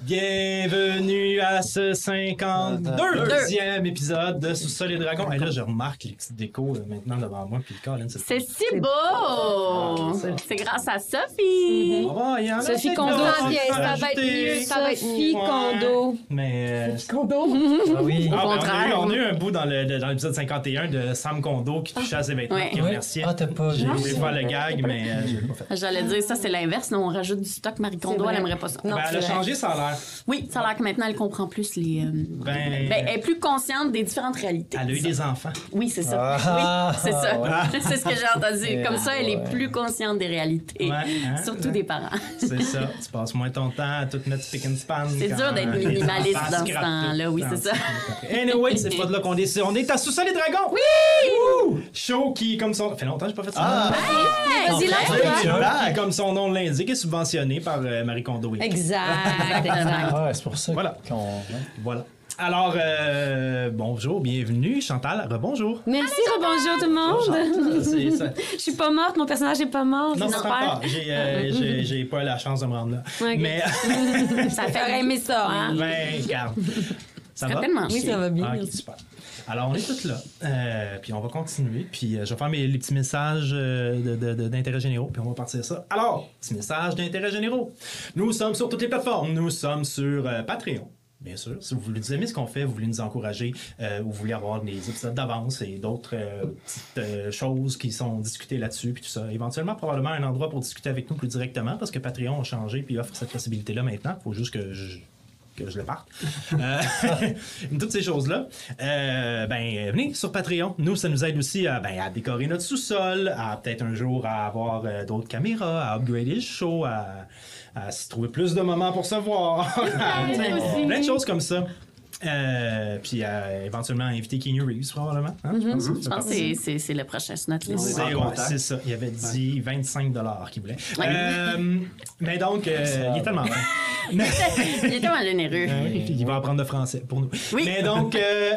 Ah! Bienvenue à ce 52e épisode de Sous-Sol et Dragons. Et là, je remarque les petites décos euh, maintenant devant moi. Puis Colin, c'est C'est si beau! C'est grâce à Sophie! On va, il y en a Sophie peut-être Kondo, d'autres ça vient, à ça va être mieux, ça va être Ouais. Sophie Kondo. Mais. euh, Kondo? Ah oui. Au Ah, ben, contraire. on, a eu, on a eu un bout dans le- de- dans l'épisode 51 de Sam Kondo qui touchait à ses vêtements, Ouais. qui remerciait. Ah, t'as pas J'ai voulu faire le gag, mais euh, je l'ai pas fait. J'allais dire, ça, c'est l'inverse. Non, on rajoute du stock. Marie Kondo, vrai. elle aimerait pas ça. Ben, elle a changé, ça a l'air. Oui, ça a l'air que maintenant, elle comprend plus les. euh, Ben, ben, elle est plus consciente des différentes réalités. elle a eu des enfants. Oui, c'est ça. Ah, oui, c'est ça. ouais. c'est ce que j'ai entendu. Comme ça, elle est plus consciente des réalités. Ouais, hein? Surtout des parents. C'est ça. Tu passes moins ton temps à tout mettre spick and span. C'est dur d'être les minimaliste enfants dans ce temps-là, oui, c'est ça. Anyway, c'est pas de là qu'on est. On est à Sous-Sol les Dragons! Oui! Show qui, comme son. Ça fait longtemps que j'ai pas fait ça. Ah! Vas-y. Qui, comme son nom l'indique, est subventionné par euh, Marie Kondo. Exact, Ah, c'est pour ça Voilà. qu'on. ouais. Voilà. Alors, euh, bonjour, bienvenue. Chantal, rebonjour. Merci, bonjour tout le monde. C'est ça. Je suis pas morte, mon personnage est pas mort. Non, j'espère. pas. J'ai, euh, j'ai, pas la chance de me rendre là. Mais, Ça fait aimer ça, hein? ben, regarde. Ça va? Oui, ça va bien. Ah, super. Alors, on est tous là. Euh, puis on va continuer. Puis euh, je vais faire mes, les petits messages euh, d'intérêt généraux. Puis on va partir ça. Alors, petit message d'intérêt généraux. Nous sommes sur toutes les plateformes. Nous sommes sur Patreon. Bien sûr, si vous voulez- vous aimez ce qu'on fait, vous voulez nous encourager, ou vous voulez avoir des épisodes d'avance et d'autres petites choses qui sont discutées là-dessus, puis tout ça. Éventuellement, probablement un endroit pour discuter avec nous plus directement, parce que Patreon a changé puis offre cette possibilité-là maintenant. Il faut juste que je que je le parte. Euh, toutes ces choses-là. Euh, ben, venez sur Patreon. Nous, ça nous aide aussi à, ben, à décorer notre sous-sol, à peut-être un jour à avoir euh, d'autres caméras, à upgrader le show, à, à se trouver plus de moments pour se voir. Plein de choses comme ça. Euh, puis à éventuellement inviter Keanu Reeves, probablement. hein, je pense. Je pense que c'est- le prochain sur notre liste. C'est ouais, ça. Il avait dit 25 qu'il voulait. Euh, mais donc, euh, il est tellement fin. Il est tellement généreux. Euh, il va apprendre le français pour nous. Oui. Mais donc, euh,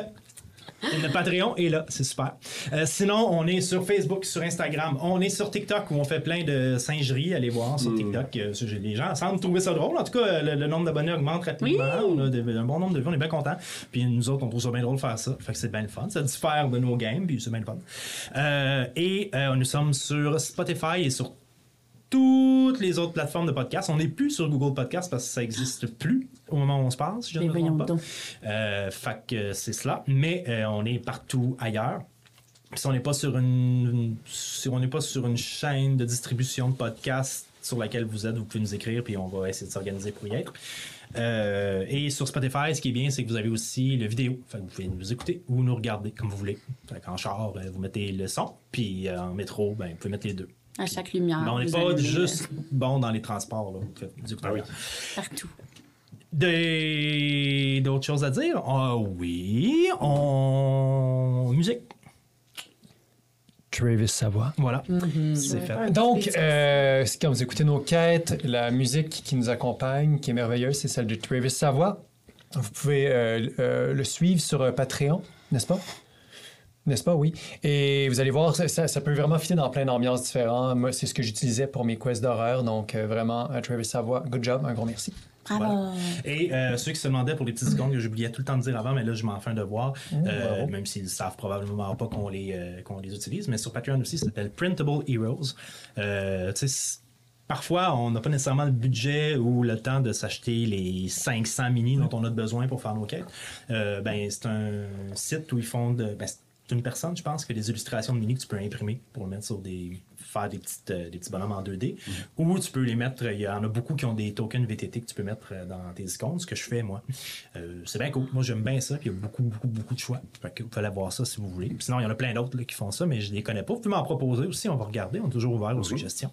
le Patreon est là, c'est super. Euh, sinon, on est sur Facebook, sur Instagram, on est sur TikTok où on fait plein de singeries. Allez voir sur TikTok. Euh, les gens semblent trouver ça drôle. En tout cas, le, le nombre d'abonnés augmente rapidement. Oui. On a de- un bon nombre de vues, on est bien contents. Puis nous autres, on trouve ça bien drôle de faire ça. Fait que c'est bien le fun. Ça diffère de nos games, puis c'est bien le fun. Euh, et euh, nous sommes sur Spotify et sur toutes les autres plateformes de podcast. On n'est plus sur Google Podcast parce que ça n'existe plus au moment où on se parle, si je ne me trompe pas. Euh, fait que c'est cela. Mais euh, on est partout ailleurs. Si on n'est pas sur une, si on n'est pas sur une chaîne de distribution de podcasts sur laquelle vous êtes, vous pouvez nous écrire puis on va essayer de s'organiser pour y être. Euh, et sur Spotify, ce qui est bien, c'est que vous avez aussi le vidéo. Fait que vous pouvez nous écouter ou nous regarder comme vous voulez. Fait qu'en char, euh, vous mettez le son, puis en métro, ben, vous pouvez mettre les deux. À chaque lumière. Mais on n'est vous pas allumez, juste bon dans les transports. Là. Du Ah écouteur. Partout. Des- D'autres choses à dire? Ah oui, on... Musique. Travis Savoie. Voilà, c'est fait. Donc, euh, quand vous écoutez nos quêtes, la musique qui nous accompagne, qui est merveilleuse, c'est celle de Travis Savoie. Vous pouvez euh, euh, le suivre sur euh, Patreon, n'est-ce pas? N'est-ce pas? Oui. Et vous allez voir, ça, peut vraiment fitter dans plein d'ambiances différentes. Moi, c'est ce que j'utilisais pour mes quests d'horreur. Donc, euh, vraiment, euh, Travis Savoie, good job, un gros merci. Bravo. Voilà. Et euh, ceux qui se demandaient pour les petites secondes que j'oubliais tout le temps de dire avant, mais là, je m'en fais un devoir, euh, même s'ils savent probablement pas qu'on les, euh, qu'on les utilise. Mais sur Patreon aussi, ça s'appelle Printable Heroes. Euh, tu sais, Parfois, on n'a pas nécessairement le budget ou le temps de s'acheter les 500 mini dont on a besoin pour faire nos quêtes. Euh, ben, c'est un site où ils font de. ben, une personne, je pense, que les illustrations de Mini que tu peux imprimer pour le mettre sur des. faire des, petites, euh, des petits bonhommes en 2D. Ou tu peux les mettre. Il y en a beaucoup qui ont des tokens VTT que tu peux mettre euh, dans tes icônes, ce que je fais, moi. Euh, c'est bien cool. Moi, j'aime bien ça. Puis il y a beaucoup, beaucoup, beaucoup de choix. Fait que vous pouvez aller voir ça si vous voulez. Puis sinon, il y en a plein d'autres là, qui font ça, mais je les connais pas. Vous pouvez m'en proposer aussi. On va regarder. On est toujours ouvert aux suggestions.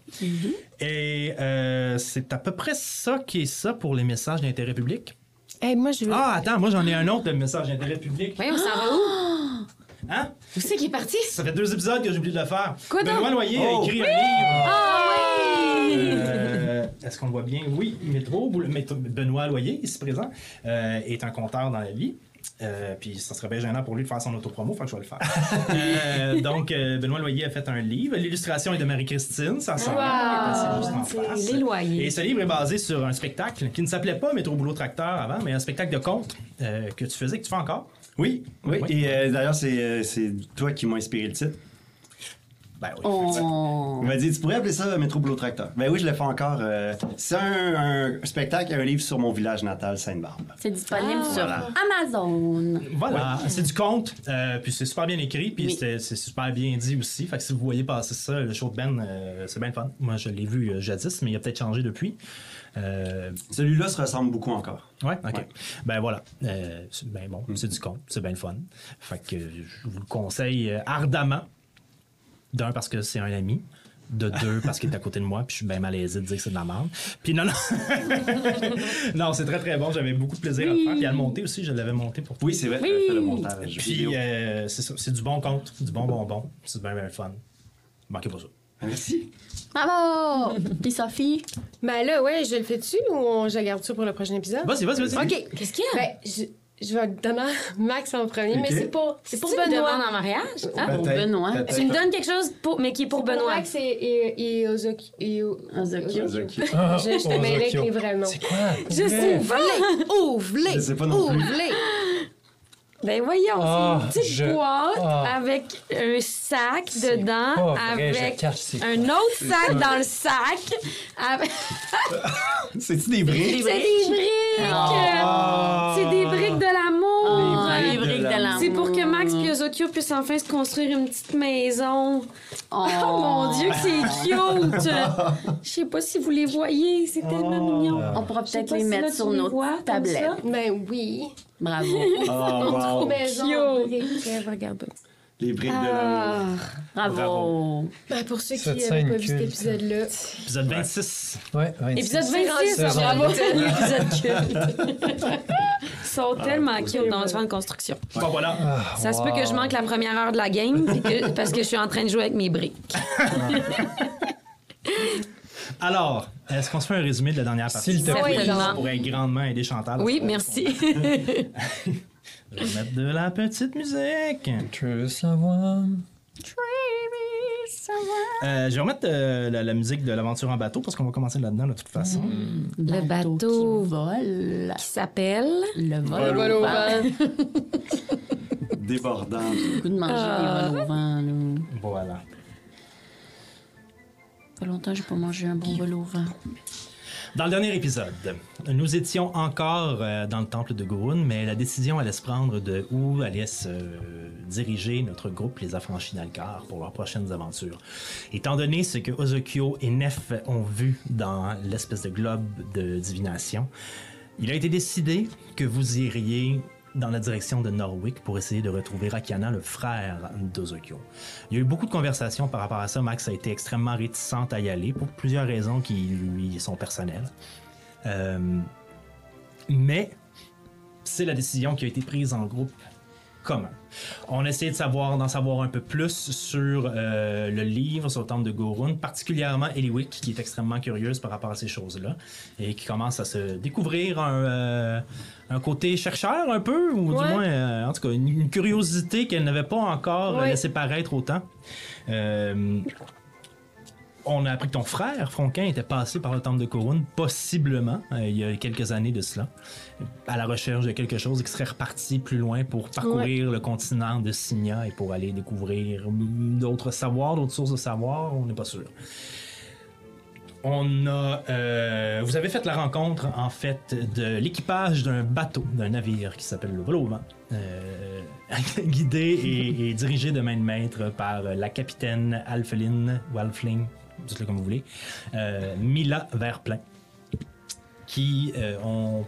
Et euh, c'est à peu près ça qui est ça pour les messages d'intérêt public. Hey, moi, je veux. Ah, attends, moi j'en ai un autre de message d'intérêt public. Voyons, ça va où? Hein? Où c'est qui est parti? Ça fait deux épisodes que j'ai oublié de le faire. Quoi donc? Benoît Loyer Oh. a écrit un livre. Ah oui! Euh, Est-ce qu'on le voit bien? Oui, Métro, Benoît Loyer, ici présent, euh, est un conteur dans la vie. Euh, puis ça serait bien gênant pour lui de faire son autopromo, fait que je vais le faire. Euh, donc, euh, Benoît Loyer a fait un livre. L'illustration est de Marie-Christine, ça sent juste en face. Les loyers. Et ce livre est basé sur un spectacle qui ne s'appelait pas Métro Boulot Tracteur avant, mais un spectacle de conte euh, que tu faisais, que tu fais encore. Oui, oui. Oui. Et euh, d'ailleurs, c'est, euh, c'est toi qui m'as inspiré le titre. Ben oui. Oh. Il m'a dit, tu pourrais appeler ça Métro Boulot Tracteur. Ben oui, je le fais encore. euh, c'est un, un spectacle et un livre sur mon village natal, Sainte-Barbe. C'est disponible sur Amazon. Voilà, c'est du conte, euh, puis c'est super bien écrit, puis Oui. c'est super bien dit aussi. Fait que si vous voyez passer ça, le show de Ben, euh, c'est bien le fun. Moi, je l'ai vu euh, jadis, mais il a peut-être changé depuis. Euh, Celui-là se ressemble beaucoup encore. ouais, ok. Ouais. Ben voilà, euh, c'est bien bon, c'est du conte, c'est bien le fun. Fait que je vous le conseille ardemment. D'un, parce que c'est un ami. De deux, parce qu'il est à côté de moi, puis je suis bien malaisé de dire que c'est de la merde. Puis non, non. non, c'est très très bon. J'avais beaucoup de plaisir à le faire. Puis à le monter aussi, je l'avais monté pour toi. Oui, c'est vrai, Oui. fait le montage Puis euh, c'est ça, c'est du bon compte, du bon bonbon. C'est bien, bien fun. Manquez pas ça. Merci. Bravo! Puis Sophie? Ben là, ouais, je le fais-tu ou on- je le garde-tu pour le prochain épisode? Vas-y, vas-y, vas-y. OK. Qu'est-ce qu'il y a? Ben, je, vais le donner à Max en premier, mais Ok. c'est pour, c'est pour Benoît. demande en mariage? Ah, pour Benoît. peut-être. Tu me donnes quelque chose pour, mais qui est pour C'est Benoît? Max et, et, et Ozokyo. et. Ah, Je, je te mêle avec les vrais noms. C'est quoi? Je sais, ouvre-les! Ouvre-les! Je sais pas non plus. Ouvre-les! Ben voyons, Ah, c'est une petite je- boîte ah. avec un sac dedans, vrai, avec un autre sac dans le sac. Avec... C'est-tu des briques? C'est des briques! C'est des briques de l'amour! Les briques de l'amour. C'est pour que Max et Ozokyo puissent enfin se construire une petite maison. Oh, Oh mon Dieu, que c'est cute! Je sais pas si vous les voyez, c'est tellement mignon. On pourra peut-être les si mettre sur les notre vois comme tablette. ça. Ben oui. Bravo. Oh, wow. Maison, briques, regarde. Les briques de l'amour. Ah. Bravo. Ben pour ceux qui n'avaient pas vu cet épisode-là. Épisode 26. Ouais, 26. Épisode 26, Saison bravo! Épisode culte. Ils sont tellement cute dans le de construction. Bon, voilà. Ah, Ça se peut que je manque la première heure de la game que- parce que je suis en train de jouer avec mes briques. Alors, est-ce qu'on se fait un résumé de la dernière partie? S'il te plaît. Oui, Ça pourrait grandement aider Chantal. Oui, merci. Je vais mettre de la petite musique. Tu veux savoir? Euh, je vais remettre euh, la, la musique de l'aventure en bateau parce qu'on va commencer là-dedans de toute façon. Le bateau qui vole. qui s'appelle. Le vol, Le vol au vent. vent. Débordant. Le goût de manger des vols au vent. Là. Voilà. Ça fait longtemps que j'ai pas mangé un bon vol au vent. Dans le dernier épisode, nous étions encore euh, dans le temple de Gurun, mais la décision allait se prendre de où allait se diriger notre groupe, les Affranchis d'Alcar, pour leurs prochaines aventures. Étant donné ce que Ozokyo et Nef ont vu dans l'espèce de globe de divination, il a été décidé que vous iriez dans la direction de Norwick pour essayer de retrouver Rakiana, le frère d'Ozokyo. Il y a eu beaucoup de conversations par rapport à ça. Max a été extrêmement réticente à y aller pour plusieurs raisons qui lui sont personnelles. Euh, mais c'est la décision qui a été prise en groupe commun. On a essayé de savoir, d'en savoir un peu plus sur euh, le livre, sur le temple de Gorun, particulièrement Eliwick, qui est extrêmement curieuse par rapport à ces choses-là, et qui commence à se découvrir un, euh, un côté chercheur un peu, ou Ouais. du moins, euh, en tout cas, une, une curiosité qu'elle n'avait pas encore Ouais. laissé paraître autant. Euh, on a appris que ton frère, Fronquin, était passé par le temple de Corone, possiblement, euh, il y a quelques années de cela, à la recherche de quelque chose qui serait reparti plus loin pour parcourir le continent de Signa et pour aller découvrir d'autres savoirs, d'autres sources de savoir, on n'est pas sûr. On a. euh, vous avez fait la rencontre, en fait, de l'équipage d'un bateau, d'un navire qui s'appelle le Vol euh, guidé et, dirigé de main de maître par la capitaine Alpheline, ou Alfling, dites-le comme vous voulez, euh, Mila Verplein, qui euh, ont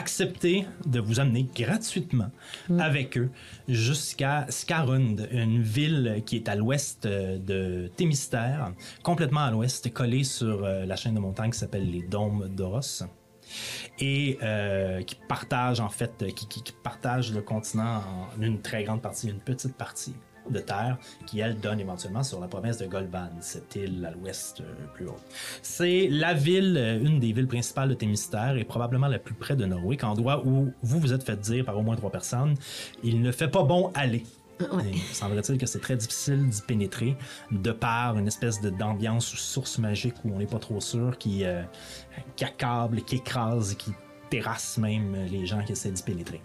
accepté de vous amener gratuitement avec eux jusqu'à Skarund, une ville qui est à l'ouest euh, de Thémistère, complètement à l'ouest, collée sur euh, la chaîne de montagnes qui s'appelle les Dômes d'Oros. Et euh, qui partage en fait, qui, qui- qui partage le continent en une très grande partie, une petite partie de terre qui, elle, donne éventuellement sur la province de Golban, cette île à l'ouest euh, plus haut. C'est la ville, euh, une des villes principales de Thémistère et probablement la plus près de Norwick, endroit où vous vous êtes fait dire par au moins trois personnes, il ne fait pas bon aller. Il semblerait-il que c'est très difficile d'y pénétrer de par une espèce de- d'ambiance ou source magique où on n'est pas trop sûr qui, euh, qui accable, qui écrase, qui terrasse même les gens qui essaient d'y pénétrer.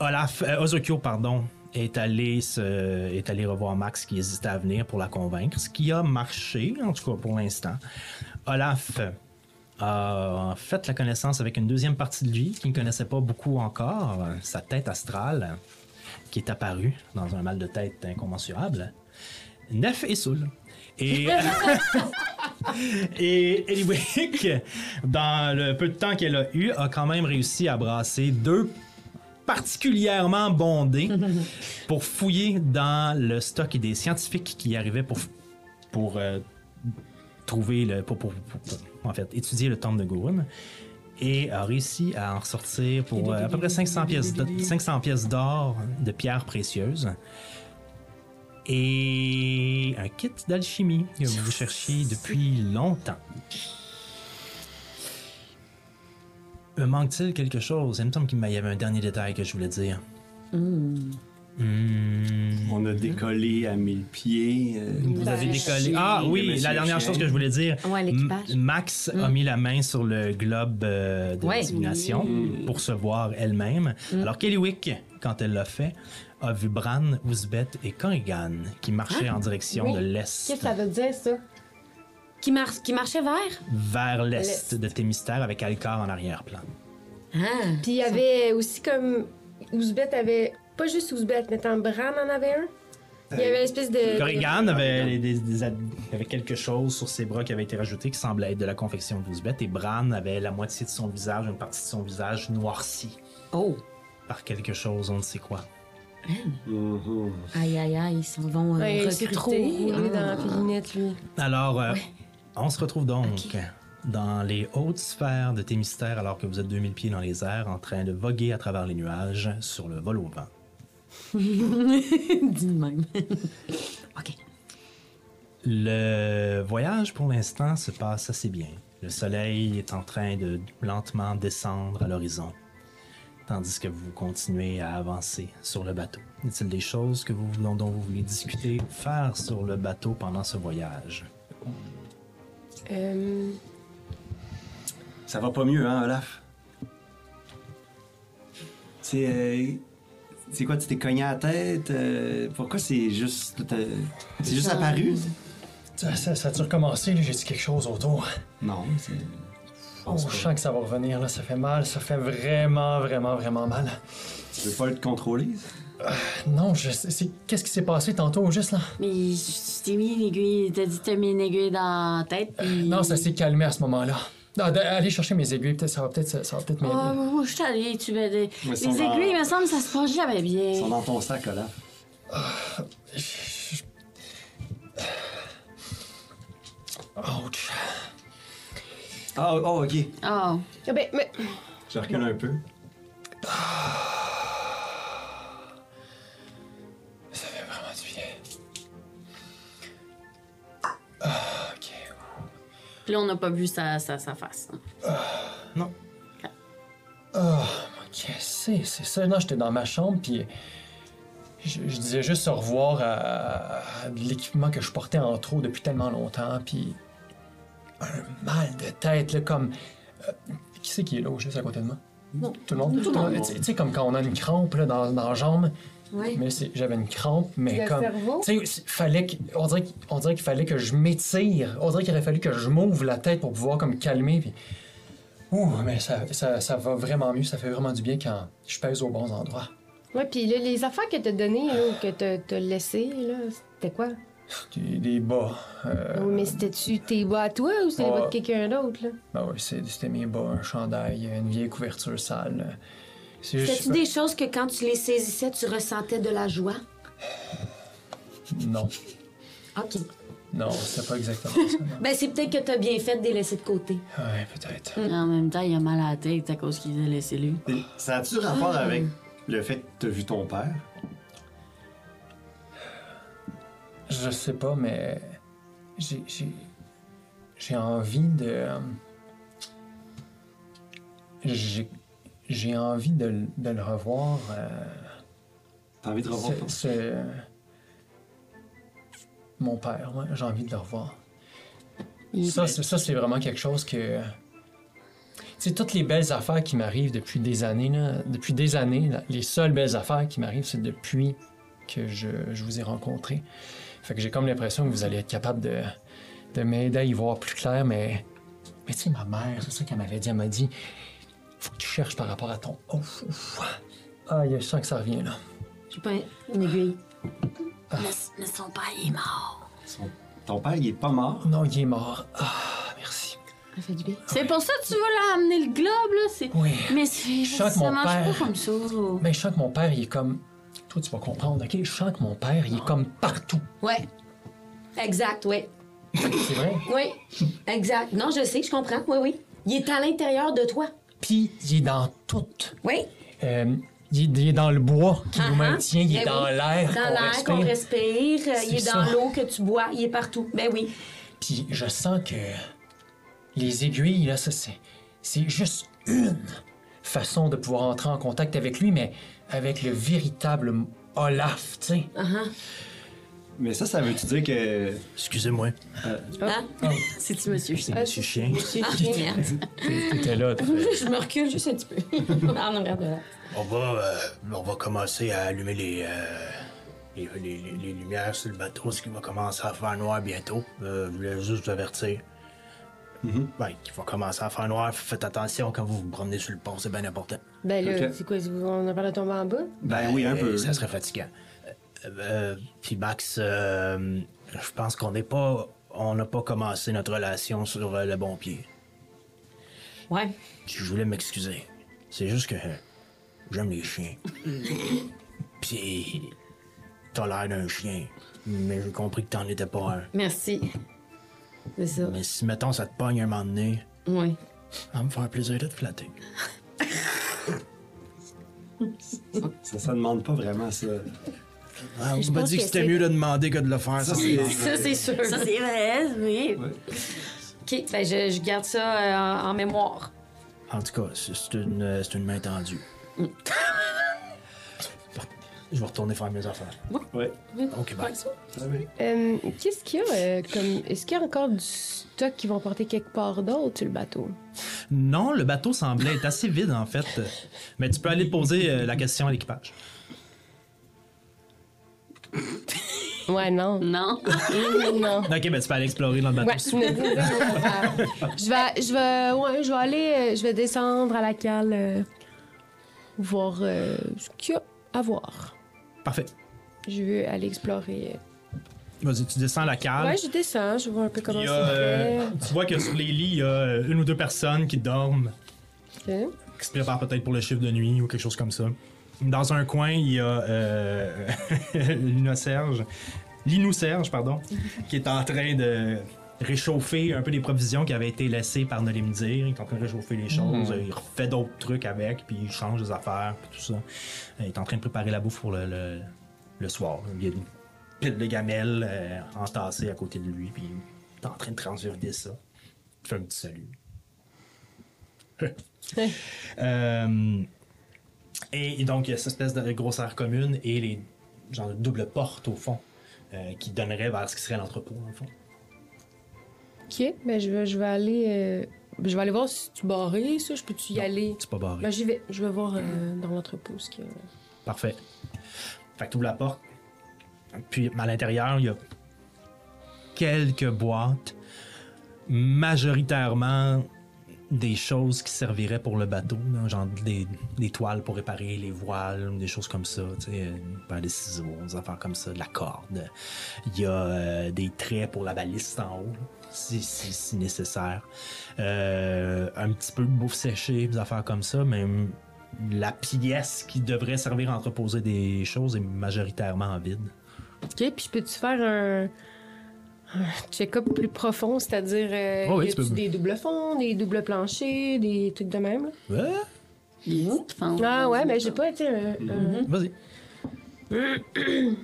Olaf, euh, Ozokyo, pardon, est allé, se- est allé revoir Max qui hésitait à venir pour la convaincre, ce qui a marché, en tout cas pour l'instant. Olaf a fait la connaissance avec une deuxième partie de lui qu'il ne connaissait pas beaucoup encore, euh, sa tête astrale, qui est apparue dans un mal de tête incommensurable. Neuf et saoul. Et, et Eliwick, dans le peu de temps qu'elle a eu, a quand même réussi à brasser deux particulièrement bondés pour fouiller dans le stock des scientifiques qui arrivaient pour, pour euh, trouver le. Pour, pour- en fait, étudier le temple de Gurun. Et a réussi à en ressortir pour euh, à peu près 500 pièces, d'or- 500 pièces d'or de pierres précieuses. Et un kit d'alchimie que vous cherchiez depuis longtemps. Me manque-t-il quelque chose? Il me semble qu'il y avait un dernier détail que je voulais dire. Hmm. On a décollé à 1000 pieds. euh, Vous avez décollé. Ah oui, la dernière chien. chose que je voulais dire. Ouais, Max a mis la main sur le globe euh, de Ouais. divination pour se voir elle-même. Alors Kellywick, quand elle l'a fait, a vu Bran, Ouzbet et Corrigan qui marchaient en direction Oui. de Qu'est-ce l'est, que ça veut dire, ça? Qui, mar- qui marchait vers? vers l'est de Thémistère avec Alcar en arrière-plan. Ah. Puis il y avait aussi comme. Ouzbet avait. Pas juste Ouzbet, mais tant Bran en avait un. Il y avait une espèce de. Corrigan avait, des- des- avait quelque chose sur ses bras qui avait été rajouté qui semblait être de la confection d'Ouzbet et Bran avait la moitié de son visage, une partie de son visage noirci Oh. par quelque chose, on ne sait quoi. Mhm. Aïe, aïe, aïe, ils s'en vont euh, Ouais, c'est trop recruter. roulé dans la Ah. filinette, lui. Alors, euh, on se retrouve donc dans les hautes sphères de Thémistère alors que vous êtes 2000 pieds dans les airs en train de voguer à travers les nuages sur le vol au vent. Dis même. OK. Le voyage pour l'instant se passe assez bien. Le soleil est en train de lentement descendre à l'horizon, tandis que vous continuez à avancer sur le bateau. Y a-t-il des choses que vous, dont vous voulez discuter, faire sur le bateau pendant ce voyage? Euh, Ça va pas mieux, hein, Olaf? C'est. euh, c'est quoi, tu t'es cogné à la tête? euh, pourquoi c'est juste. c'est juste apparu? Ça, ça, ça a-tu recommencé? là? J'ai dit quelque chose autour. Non, c'est. Oh, je sens que ça va revenir, là. Ça fait mal. Ça fait vraiment, vraiment, vraiment mal. Tu veux pas le contrôler? Non, je sais. c'est- Qu'est-ce qui s'est passé tantôt, juste là? Mais tu t'es mis une aiguille, t'as dit que t'as mis une aiguille dans la tête, puis... Non, ça s'est calmé à ce moment-là. Non, allez chercher mes aiguilles, peut-être ça va peut-être ça va peut-être m'aider. Oh, je suis allée, tu veux des... Les dans- aiguilles, il me semble, ça se passe jamais bien. Ils sont dans ton sac, Olaf. Ouch. Ah, oh, ok. Oh. ah ben, mais. Je recule un peu. Ah, ok. Puis là, on n'a pas vu sa, sa, sa face. hein. Non. Oh, ok, c'est c'est ça. Non, j'étais dans ma chambre, puis je, je disais juste au revoir à, l'équipement que je portais en trop depuis tellement longtemps, puis un mal de tête, là, comme... euh, qui c'est qui est là, juste à côté de moi? Non. Tout le monde? Tout le monde. Tu sais- tu sais, comme quand on a une crampe là, dans, dans la jambe, Oui. Mais j'avais une crampe, mais Le comme. cerveau? Tu sais, fallait on dirait, on dirait qu'il fallait que je m'étire. On dirait qu'il aurait fallu que je m'ouvre la tête pour pouvoir comme calmer. Puis... Ouh, mais ça, ça, ça va vraiment mieux. Ça fait vraiment du bien quand je pèse aux bons endroits. Ouais, puis là, les affaires que t'as données, là, ou que t'as laissées, là, c'était quoi? Des, des bas. euh, Oui, mais c'était-tu tes bas à toi ou c'était les bas de quelqu'un d'autre, là? ben c'est- c'était mes bas, un chandail, une vieille couverture sale. C'était-tu des choses que quand tu les saisissais, tu ressentais de la joie? Non. OK. Non, c'était pas exactement ça. Ben, c'est peut-être que t'as bien fait de les laisser de côté. Ouais, peut-être. En même temps, il a mal à la tête à cause qu'il a laissé lui. Ça a-tu rapport avec le fait que t'as vu ton père? Je sais pas, mais j'ai j'ai j'ai envie de euh, j'ai j'ai envie de, le- de le revoir. euh, T'as envie de revoir c'est- c'est mon père, ouais, j'ai envie de le revoir. Ça, c'est- ça c'est vraiment quelque chose que tu sais, toutes les belles affaires qui m'arrivent depuis des années, là, depuis des années, là, les seules belles affaires qui m'arrivent, c'est depuis que je, je vous ai rencontré. Fait que j'ai comme l'impression que vous allez être capable de, de m'aider à y voir plus clair, mais. Mais tu sais, ma mère, c'est ça qu'elle m'avait dit. Elle m'a dit faut que tu cherches par rapport à ton. Ouf, ouf. Ah, je sens que ça revient, là. J'ai pas une aiguille. Ah. Mais, mais son père, il est mort. Son- Ton père, il est pas mort? Non, il est mort. Ah, merci. Ça fait du bien. C'est pour ça que tu veux là amener le globe, là. C'est... Oui. Mais c'est, Je sens que ça mon marche père- pas comme ça. Mais je sens que mon père, il est comme. Toi, tu vas comprendre, OK? Je sens que mon père, il est comme partout. Ouais. Exact, oui. C'est vrai? Oui. Exact. Non, je sais, je comprends. Oui, oui. Il est à l'intérieur de toi. Puis, il est dans tout. Oui. Euh, il, est, il est dans le bois qui nous Ah, ah. maintient, il est Ben dans oui. l'air. Dans qu'on l'air respire. qu'on respire, il est dans l'eau que tu bois, il est partout. Ben oui. Puis je sens que les aiguilles, là, ça, c'est, c'est juste une façon de pouvoir entrer en contact avec lui, mais avec le véritable Olaf, tu sais. Mais ça, ça veut-tu dire que. Excusez-moi, Hein? C'est-tu monsieur? C'est Monsieur Chien. Ah, merde. T'étais là. je me recule juste un petit peu. Ah non, regarde là. On va, euh, on va commencer à allumer les, euh, les, les- les- les lumières sur le bateau, ce qui va commencer à faire noir bientôt. Euh, je voulais juste vous avertir. Ben, qu'il va commencer à faire noir. Faites attention quand vous vous promenez sur le pont, c'est bien important. Ben là, c'est quoi, on a parlé de tomber en bas? Ben oui, un Euh, peu. Ça serait fatigant. Euh, euh, Puis Max, euh, je pense qu'on n'est pas, on n'a pas commencé notre relation sur euh, le bon pied. Ouais. Je voulais m'excuser. C'est juste que j'aime les chiens. Puis t'as l'air d'un chien, mais j'ai compris que t'en étais pas un. Merci. C'est ça. Mais si mettons ça te pogne un moment donné, Oui. ça va me faire plaisir de te flatter. Ça, ça demande pas vraiment ça. Ah, on m'a dit que que c'était mieux de demander que de le faire. Ça, c'est Ça, c'est sûr. Ça, c'est vrai, oui. OK, ben je, je garde ça euh, en, en mémoire. En tout cas, c'est une, euh, c'est une main tendue. Je vais retourner faire mes affaires. Ouais. Ok, bye. Euh, Qu'est-ce qu'il y a euh, comme. Est-ce qu'il y a encore du stock qui vont porter quelque part d'autre sur le bateau? Non, le bateau semblait être assez vide en fait. Mais tu peux aller poser euh, la question à l'équipage. Ouais, non. Non. non. Ok, ben tu peux aller explorer dans le bateau. Ouais, je vais, je vais, ouais, je vais aller, euh, je vais descendre à la cale, euh, voir euh, ce qu'il y a à voir. Parfait. Je veux aller explorer. Vas-y, tu descends la cale. Ouais, je descends, je vois un peu comment Il y c'est a, euh, fait. tu vois que sur les lits, il y a une ou deux personnes qui dorment, Ok. qui se préparent peut-être pour le chiffre de nuit ou quelque chose comme ça. Dans un coin, il y a euh, Lino Serge, Linou Serge, pardon, qui est en train de réchauffer un peu des provisions qui avaient été laissées par Nolimdir. Il est en train de réchauffer les choses. Il refait d'autres trucs avec, puis il change des affaires, puis tout ça. Il est en train de préparer la bouffe pour le, le- le soir. Il y a une pile de gamelles euh, entassées à côté de lui, puis il est en train de transverder ça. Il fait un petit salut. Euh, et donc, il y a cette espèce de grosse aire commune et les genre de double porte au fond euh, qui donnerait vers ce qui serait l'entrepôt, en fond. Ok, ben je vais, je vais aller, euh, je vais aller voir si tu barré, ça. Je peux-tu y aller? C'est pas barré. Ben j'y vais, je vais voir euh, dans l'entrepôt ce qu'il y a. Parfait. Fait que tu ouvres la porte. Puis à l'intérieur, il y a quelques boîtes, majoritairement des choses qui serviraient pour le bateau, genre des, des toiles pour réparer les voiles, des choses comme ça, tu sais, une paire de ciseaux, des affaires comme ça, de la corde. Il y a euh, des traits pour la baliste en haut, si, nécessaire. Euh, un petit peu de bouffe séchée, des affaires comme ça, mais la pièce qui devrait servir à entreposer des choses est majoritairement vide. OK, puis peux-tu faire un check-up plus profond, c'est-à-dire, euh, Oh oui, y tu a-tu peux. des doubles fonds, des doubles planchers, des trucs de même? là? Ouais, Les autres font- Ah ouais, mais j'ai pas été un... un- vas-y.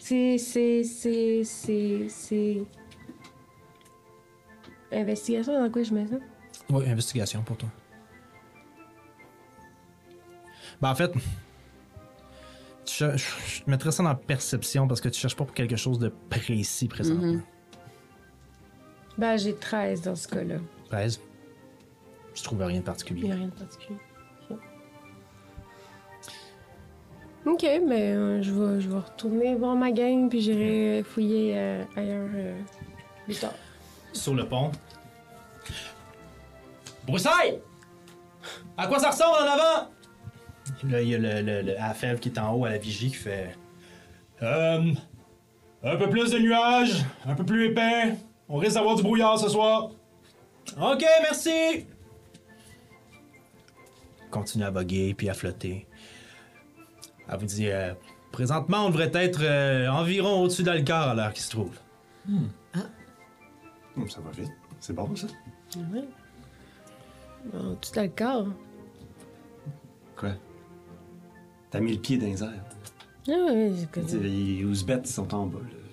C'est, c'est, c'est, c'est, c'est... Investigation, dans quoi je mets ça? Oui, investigation pour toi. Ben, en fait, cher- je te mettrais ça dans perception parce que tu cherches pas pour quelque chose de précis présentement. Ben, j'ai 13 dans ce cas-là. 13. Je trouve rien de Il n'y particulier. a rien de particulier. Ok, mais euh, je, vais, je vais retourner voir ma gang, puis j'irai fouiller euh, ailleurs euh, plus tard. Sur le pont. Broussaille! À quoi ça ressemble en avant? Là, il y a le, le, qui est en haut à la vigie qui fait. Euh, un peu plus de nuages, un peu plus épais. On risque d'avoir du brouillard ce soir. Ok, merci! Continue à voguer puis à flotter. Elle vous dit euh, présentement, on devrait être euh, environ au-dessus d'Alcar à l'heure qui se trouve. Hum, ça va vite. C'est bon, ça? Tout le corps. Quoi? T'as mis le pied dans les airs. Ah oui, connu. Les Ouzbets sont en bas, là.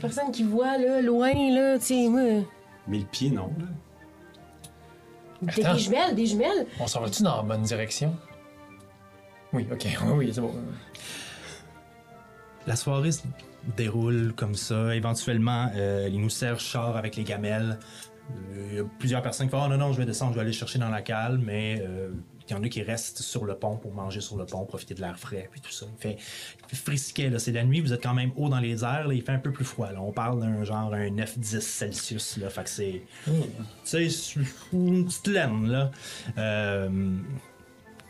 Personne qui voit, là, loin, là, tu sais, moi. Mais le pied, non, là. Des, Attends. des jumelles, des jumelles. On s'en va-tu dans la bonne direction? Oui, ok, oui, oui, c'est bon. La soirée se déroule comme ça. Éventuellement, euh, ils nous servent char avec les gamelles. Euh, Il y a plusieurs personnes qui font Oh non, non, je vais descendre, je vais aller chercher dans la cale, mais euh, il y en a qui restent sur le pont pour manger sur le pont, profiter de l'air frais, puis tout ça. Il fait, frisquet, là. C'est la nuit, vous êtes quand même haut dans les airs, là, il fait un peu plus froid. Là. On parle d'un genre un 9-10 Celsius, là. Fait que c'est. Tu sais, une petite laine, là. Euh,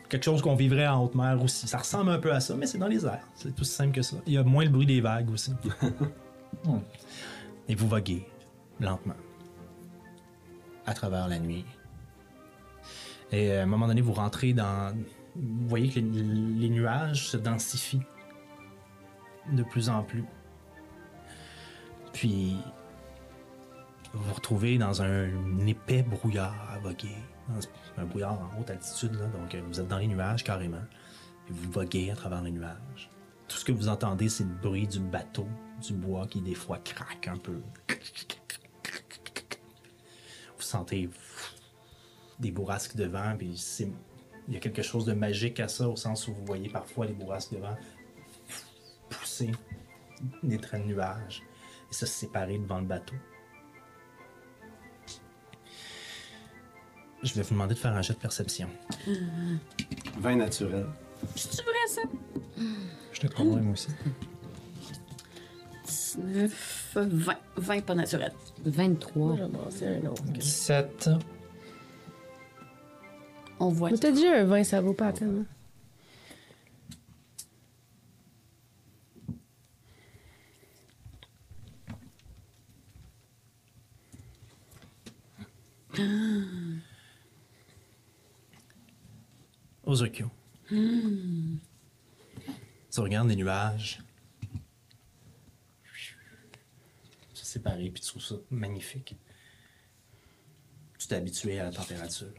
quelque chose qu'on vivrait en haute mer aussi. Ça ressemble un peu à ça, mais c'est dans les airs. C'est tout aussi simple que ça. Il y a moins le bruit des vagues aussi. Et vous voguez lentement à travers la nuit. Et euh, à un moment donné, vous rentrez dans. Vous voyez que les, nuages se densifient de plus en plus. Puis vous vous retrouvez dans un, épais brouillard à voguer. Un brouillard en haute altitude, là, donc euh, vous êtes dans les nuages carrément. Et vous voguez à travers les nuages. Tout ce que vous entendez, c'est le bruit du bateau, du bois qui des fois craque un peu. Vous sentez des bourrasques de vent, puis il y a quelque chose de magique à ça, au sens où vous voyez parfois les bourrasques de vent pousser des traits de nuages et se séparer devant le bateau. Je vais vous demander de faire un jet de perception. Vin naturel. C'est vrai, ça? Je te comprends, moi aussi. 19, 20. 20 pas naturel. 23. J'ai brassé un autre. 17. On voit. Mais t'as dit un vin, ça vaut pas la peine. hein. Ozokyo. Tu regardes les nuages. Se séparer, puis tu trouves ça magnifique. Tu t'es habitué à la température.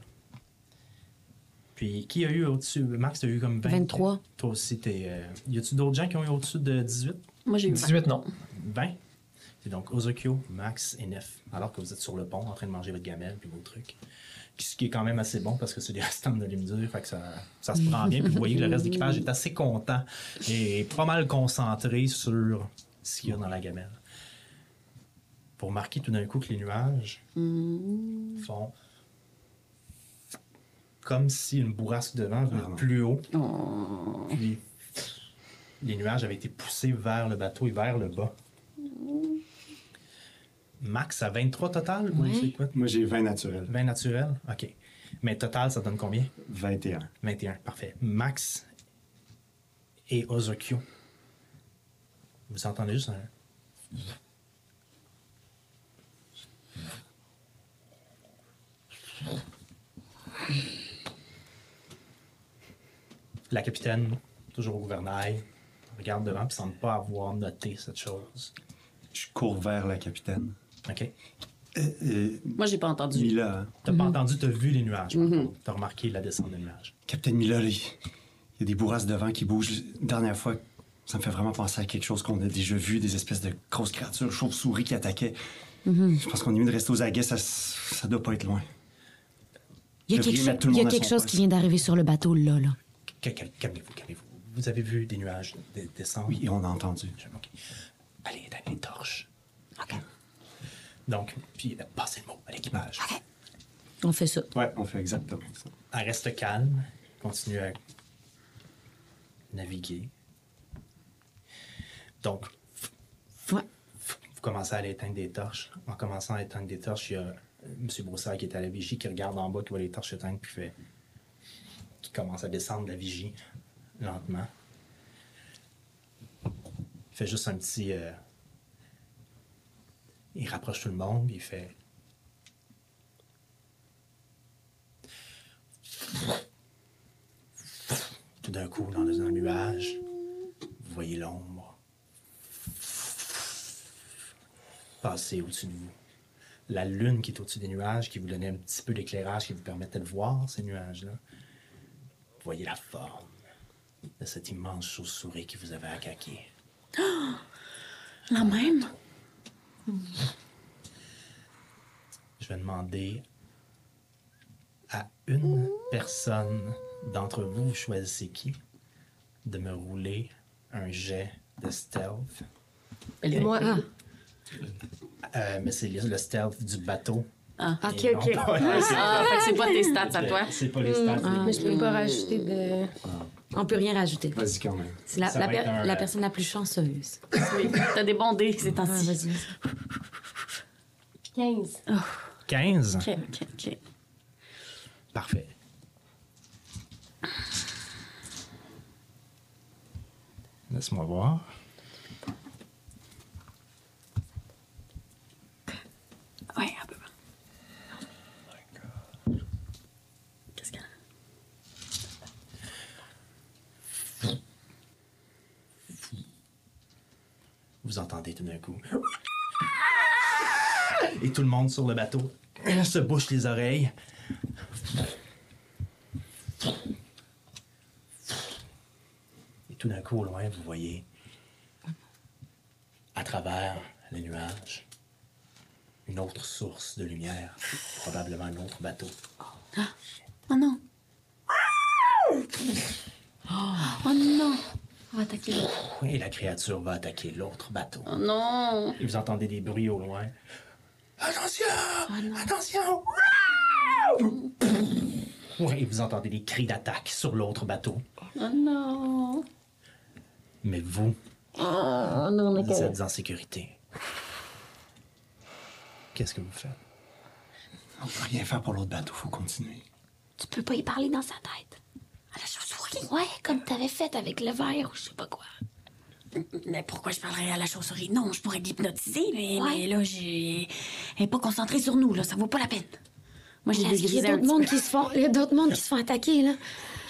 Puis, qui a eu au-dessus? Max, t'as eu comme 20 23. Toi aussi, t'es. euh, Y a-tu d'autres gens qui ont eu au-dessus de 18 Moi, j'ai eu 20. 18, non. 20 C'est donc Ozokyo, Max et Nef. Alors que vous êtes sur le pont en train de manger votre gamelle puis vos trucs. Ce qui est quand même assez bon parce que c'est des restants de dur, fait que ça, ça se prend bien. Puis vous voyez que le reste de l'équipage est assez content et pas mal concentré sur ce qu'il y a dans la gamelle. Vous remarquez tout d'un coup que les nuages font comme si une bourrasque de vent venait de plus haut. Puis les nuages avaient été poussés vers le bateau et vers le bas. Max à 23 total? Ou Ouais. c'est quoi? Moi, j'ai 20 naturels. 20 naturel? OK. Mais total, ça donne combien? 21. 21, parfait. Max et Ozokyo. Vous entendez juste un... La capitaine, toujours au gouvernail, regarde devant et semble pas avoir noté cette chose. Je cours vers la capitaine. OK? Euh, euh, Moi, j'ai pas entendu. Mila. T'as pas entendu, t'as vu les nuages. par contre. T'as remarqué la descente des nuages. Capitaine Mila, il y a des bourrasques de vent qui bougent. La dernière fois, ça me fait vraiment penser à quelque chose qu'on a déjà vu, des espèces de grosses créatures, chauves-souris qui attaquaient. Je pense qu'on est mieux de rester aux aguets, ça, ça doit pas être loin. Il y a quelque, y a quelque chose poste. qui vient d'arriver sur le bateau, là, là. Cal- cal- Calmez-vous, calmez-vous. Vous avez vu des nuages de- descendre? Oui, et on a entendu. OK. Allez, éteindre les torches. Donc, puis euh, passez le mot à l'équipage. On fait ça. Ouais, on fait exactement ça. Elle reste calme, continue à naviguer. Donc, Ouais. vous commencez à aller éteindre des torches. En commençant à éteindre des torches, il y a euh, M. Brossard qui est à la vigie, qui regarde en bas, qui voit les torches éteintes, puis fait. Commence à descendre la vigie lentement. Il fait juste un petit. euh, il rapproche tout le monde, il fait. Tout d'un coup, dans un nuage, vous voyez l'ombre passer au-dessus de vous. La lune qui est au-dessus des nuages, qui vous donnait un petit peu d'éclairage, qui vous permettait de voir ces nuages-là. Vous voyez la forme de cette immense chauve-souris qui vous avait attaqué. La même? Je vais demander à une personne d'entre vous, vous choisissez qui, de me rouler un jet de stealth. Moi, ah, Euh, mais c'est le le stealth du bateau. Ah, ok, ok. Ah, fait que c'est pas tes stats à toi. C'est pas les stats. Ah, mais je peux pas rajouter de. On peut rien rajouter. Vas-y quand même. C'est la, la va per- être un, la euh, personne la plus chanceuse. Oui, t'as des bons dés ces Ah, temps-ci. vas-y. 15. 15. Ok, ok, ok. Parfait. Laisse-moi voir. Ouais, un peu. Qu'est-ce qu'il y a? Entendez tout d'un coup. Et tout le monde sur le bateau se bouche les oreilles. Et tout d'un coup, au loin, vous voyez, à travers les nuages, une autre source de lumière, probablement un autre bateau. Oh non. Oh non. On va attaquer l'autre. Et la créature va attaquer l'autre bateau. Oh non. Et vous entendez des bruits au loin. Attention! Attention! Ouais, et vous entendez des cris d'attaque sur l'autre bateau. Oh non. Mais vous, Oh non, mais vous êtes en sécurité. Qu'est-ce que vous faites? On peut rien faire pour l'autre bateau, faut continuer. Tu peux pas y parler dans sa tête. À la chauve-souris. Ouais, comme t'avais fait avec le verre ou je sais pas quoi. Mais pourquoi je parlerais à la chauve-souris? Non, je pourrais l'hypnotiser, mais, Ouais. mais là, j'ai. Elle est pas concentrée sur nous, là. Ça vaut pas la peine. Moi, je l'ai Il y a dégrisé un d'autres petit mondes peu. qui se font, il y a d'autres mondes qui se font attaquer, là.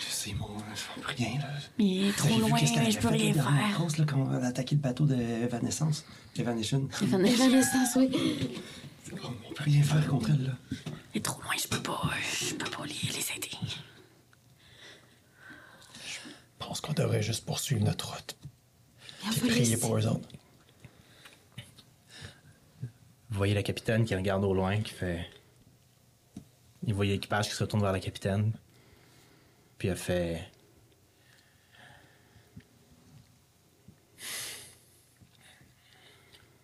Je sais, mon. Je peux rien, là. Mais trop J'ai vu loin, qu'est-ce qu'elle je peux fait rien faire. grosse, là, quand elle a attaqué le bateau d'Evanescence. Evanescence. Évanescence, oui. On peut rien faire contre elle, là. Elle est trop loin, je peux pas. Je peux pas les, les aider. Je pense qu'on devrait juste poursuivre notre route. Puis va prier pour eux autres. Vous voyez la capitaine qui regarde au loin, qui fait. Il voit l'équipage qui se retourne vers la capitaine. Puis elle fait.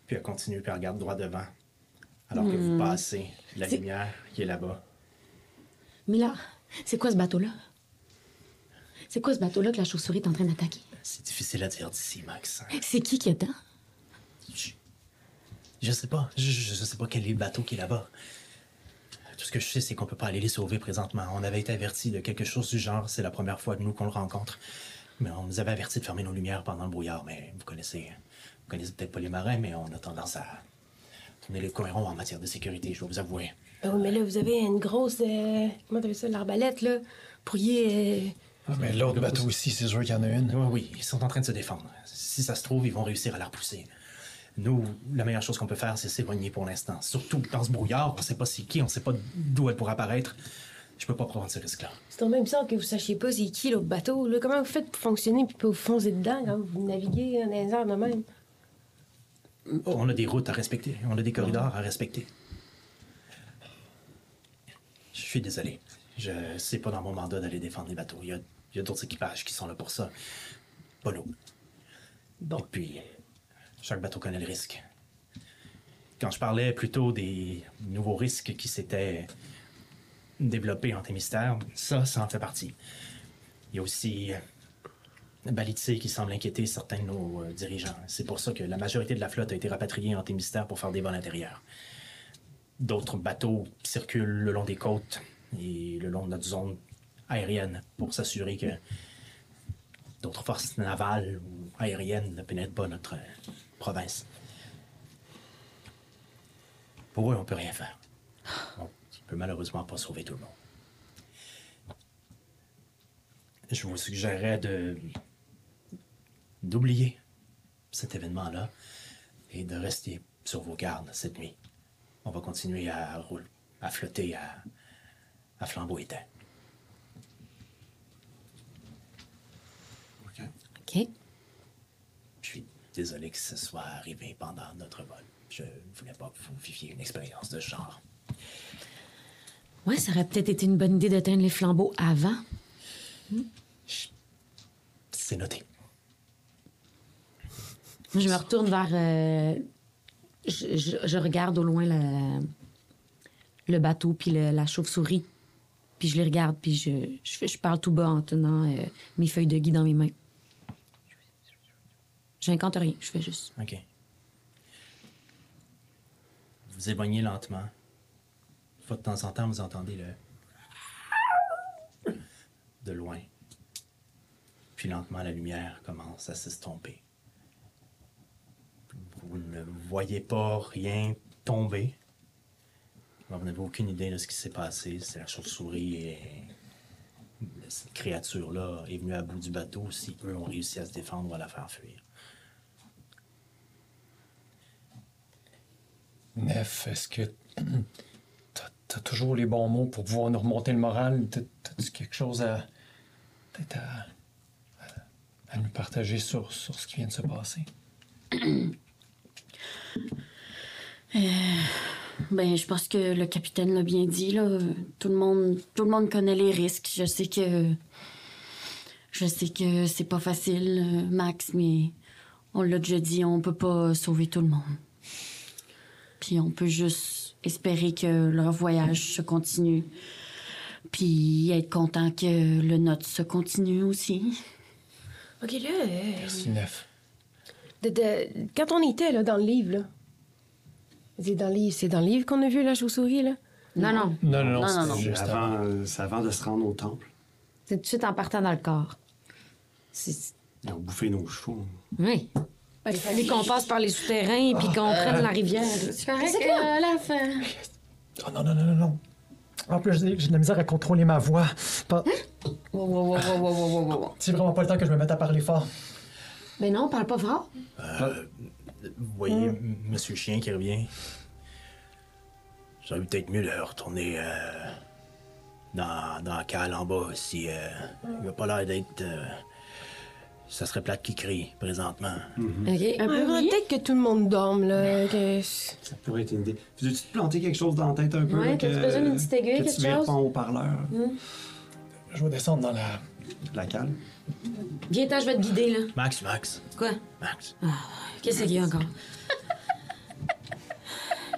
Puis elle continue, puis elle regarde droit devant. Alors que vous passez la lumière qui est là-bas. Mais là, c'est quoi ce bateau-là? C'est quoi ce bateau-là que la chauve-souris est en train d'attaquer? C'est difficile à dire d'ici, Max. C'est qui qui est dedans? Je sais pas. Je, je, je sais pas quel est le bateau qui est là-bas. Tout ce que je sais, c'est qu'on peut pas aller les sauver présentement. On avait été avertis de quelque chose du genre. C'est la première fois de nous qu'on le rencontre. Mais on nous avait avertis de fermer nos lumières pendant le brouillard. Mais vous connaissez, vous connaissez peut-être pas les marins, mais on a tendance à tourner les coins ronds en matière de sécurité, je dois vous avouer. Oh, mais là, vous avez une grosse. euh, comment t'appelles ça, l'arbalète, là? Vous pourriez. euh, Ah, mais l'autre bateau ici, c'est sûr qu'il y en a une. Oui, oui, ils sont en train de se défendre. Si ça se trouve, ils vont réussir à la repousser. Nous, la meilleure chose qu'on peut faire, c'est s'éloigner pour l'instant. Surtout dans ce brouillard, on sait pas c'est qui, on sait pas d'où elle pourrait apparaître. Je peux pas prendre ce risque-là. C'est quand même bizarre que vous sachiez pas c'est qui l'autre bateau. Là. Comment vous faites pour fonctionner puis pas vous foncer dedans quand vous naviguez dans les airs de même? Oh, on a des routes à respecter, on a des corridors à respecter. Je suis désolé. Je c'est pas dans mon mandat d'aller défendre les bateaux. Il y a, il y a d'autres équipages qui sont là pour ça. Pas nous. Et puis, chaque bateau connaît le risque. Quand je parlais plutôt des nouveaux risques qui s'étaient développés en Témistère, ça, ça en fait partie. Il y a aussi euh, Balitse qui semble inquiéter certains de nos euh, dirigeants. C'est pour ça que la majorité de la flotte a été rapatriée en Témistère pour faire des vols intérieurs. D'autres bateaux circulent le long des côtes et le long de notre zone aérienne pour s'assurer que d'autres forces navales ou aériennes ne pénètrent pas notre euh, province. Pour eux, on peut rien faire. On peut malheureusement pas sauver tout le monde. Je vous suggérerais de d'oublier cet événement-là et de rester sur vos gardes cette nuit. On va continuer à rouler, à flotter à, à flambeau éteint. OK. Je suis désolé que ce soit arrivé pendant notre vol. Je ne voulais pas que vous viviez une expérience de ce genre. Ouais, ça aurait peut-être été une bonne idée d'éteindre les flambeaux avant. C'est noté. Je me retourne vers. euh, je, je- je regarde au loin le, le bateau puis le- la chauve-souris. Puis je les regarde, puis je parle tout bas en tenant euh, mes feuilles de gui dans mes mains. J'incante rien, je fais juste. OK. Vous éloignez lentement. Une fois de temps en temps, vous entendez le. de loin. Puis lentement, la lumière commence à s'estomper. Vous ne voyez pas rien tomber. Vous n'avez aucune idée de ce qui s'est passé. C'est la chauve-souris et. Cette créature-là est venue à bout du bateau. Si eux ont réussi à se défendre, on va la faire fuir. Nef, est-ce que t'as as toujours les bons mots pour pouvoir nous remonter le moral? T'as- T'as-tu quelque chose à. à, nous partager sur, sur ce qui vient de se passer? Ben, je pense que le capitaine l'a bien dit. Tout le monde, tout le monde connaît les risques. Je sais que. Je sais que c'est pas facile, euh, Max, mais on l'a déjà dit, on peut pas sauver tout le monde. Puis on peut juste espérer que leur voyage se continue. Puis être content que le nôtre se continue aussi. OK, là. euh, Merci, de- de- quand on était là, dans le livre, là. C'est dans le livre, c'est dans le livre qu'on a vu la chauve-souris, là? Non, non. Non, non, non, Non, avant. Euh, c'est avant de se rendre au temple. C'est tout de suite en partant dans le corps. Ils ont bouffé nos chevaux. Oui. Il fallait qu'on passe par les souterrains puis qu'on prenne la rivière. C'est correct euh, à la fin. Oh non, non, non, non, non. En plus, j'ai j'ai de la misère à contrôler ma voix. Pas- Wow, wow, wow, wow, wow, wow, wow, wow. C'est vraiment pas le temps que je me mette à parler fort. Mais non, parle pas fort. Vous voyez M- Monsieur Chien qui revient. J'aurais peut-être mieux de retourner euh, dans, dans la cale en bas si euh, il a pas l'air d'être. euh, ça serait plate qui crie présentement. OK. Ah, faudrait peut-être que tout le monde dorme, là. que- Ça pourrait être une idée. Veux-tu te planter quelque chose dans la tête un peu? Ouais, que- besoin d'une petite aiguille, que quelque tu chose? ton haut-parleur, Je vais descendre dans la. la cale. Viens-t'en, je vais te guider, là. Max, Max, Quoi? Max. Qu'est-ce qu'il y a encore?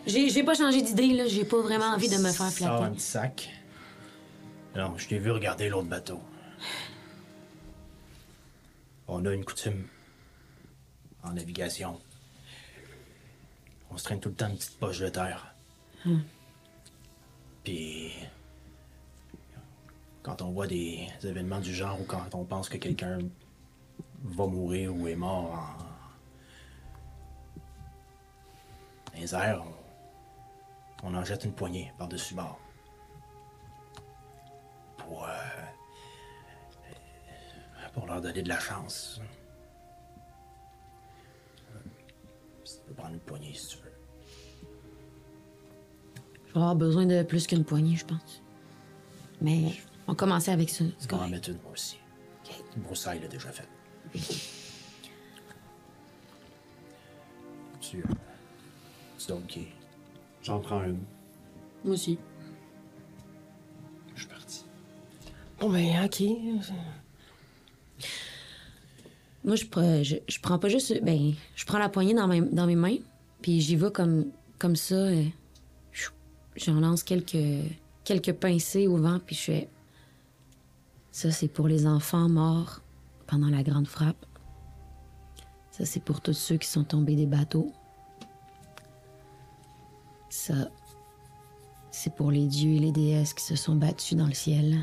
J'ai j'ai pas changé d'idée, là. J'ai pas vraiment envie de me faire Sors un flatter. petit sac. Non, je t'ai vu regarder l'autre bateau. On a une coutume en navigation. On se traîne tout le temps une petite poche de terre. Puis, quand on voit des événements du genre ou quand on pense que quelqu'un va mourir ou est mort en... dans les airs, on, on en jette une poignée par-dessus bord. Pour, euh, pour leur donner de la chance. Tu peux prendre une poignée si tu veux. Je vais avoir besoin de plus qu'une poignée, je pense. Mais on commençait avec ça. Je vais en mettre une, moi aussi. Broussaille l'a déjà fait. Tu. Tu qui? J'en prends une. Moi aussi. Je suis parti. Bon, ben, OK. Moi, je, prends- pas juste. Ben, je prends la poignée dans, mes- mains, puis j'y vais comme, ça. euh. J'en lance quelques, quelques pincées au vent, puis je fais. Ça, c'est pour les enfants morts pendant la grande frappe. Ça, c'est pour tous ceux qui sont tombés des bateaux. Ça, c'est pour les dieux et les déesses qui se sont battus dans le ciel.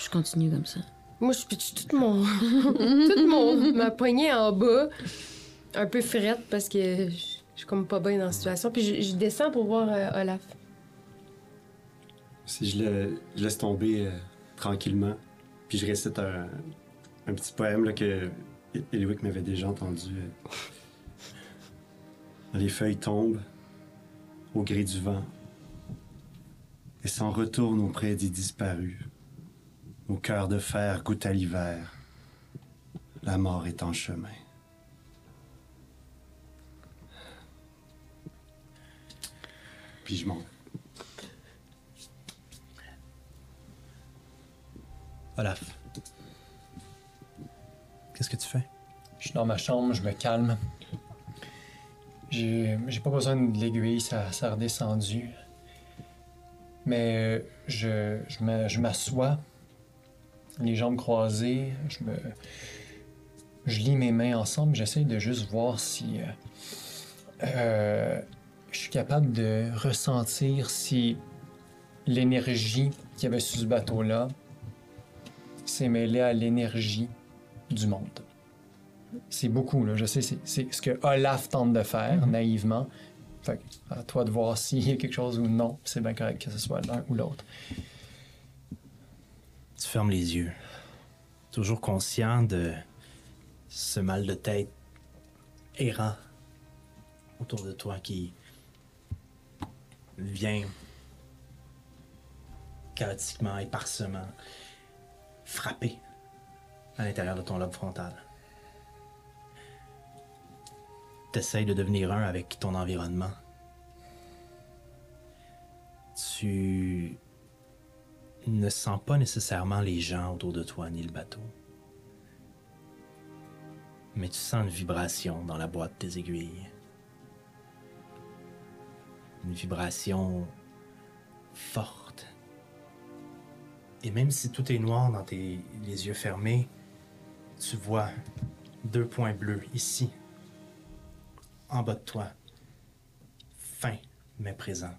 Je continue comme ça. Moi, je pitche tout mon. toute mon. ma poignée en bas, un peu frette parce que je suis comme pas bien dans la situation. Puis je, descends pour voir euh, Olaf. Si je, le- laisse tomber euh, tranquillement, puis je récite un, un petit poème là, que Eliwick m'avait déjà entendu. euh. Les feuilles tombent au gré du vent et s'en retournent auprès des disparus. Nos cœurs de fer goûtent à l'hiver. La mort est en chemin. Puis je monte. Olaf. Qu'est-ce que tu fais? Je suis dans ma chambre, je me calme. J'ai j'ai pas besoin de l'aiguille, ça, ça a redescendu. Mais euh, je, je me- je m'assois, les jambes croisées, je me. Je lis mes mains ensemble, j'essaie de juste voir si. euh, euh, je suis capable de ressentir si l'énergie qu'il y avait sur ce bateau-là s'est mêlée à l'énergie du monde. C'est beaucoup, là. Je sais, c'est- c'est ce que Olaf tente de faire, naïvement. Fait que, à toi de voir s'il y a quelque chose ou non. C'est bien correct que ce soit l'un ou l'autre. Tu fermes les yeux. Toujours conscient de ce mal de tête errant autour de toi qui vient chaotiquement, éparsemment, frapper à l'intérieur de ton lobe frontal. T'essayes de devenir un avec ton environnement. Tu ne sens pas nécessairement les gens autour de toi ni le bateau. Mais tu sens une vibration dans la boîte des aiguilles. Une vibration forte. Et même si tout est noir dans tes les yeux fermés, tu vois deux points bleus ici, en bas de toi, fin mais présent.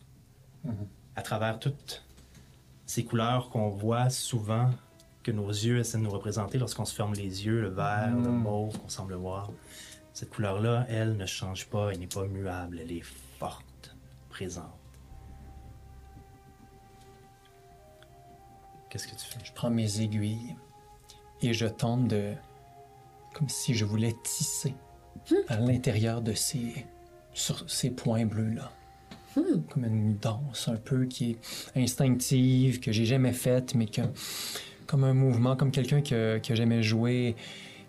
À travers toutes ces couleurs qu'on voit souvent, que nos yeux essaient de nous représenter lorsqu'on se ferme les yeux, le vert, le mauve qu'on semble voir. Cette couleur-là, elle, ne change pas, elle n'est pas muable, elle est forte, présente. Qu'est-ce que tu fais? Je prends mes aiguilles et je tente de. comme si je voulais tisser à l'intérieur de ces. sur ces points bleus-là. Comme une danse un peu qui est instinctive, que j'ai jamais faite, mais que. comme un mouvement, comme quelqu'un que, que j'aimais jouer.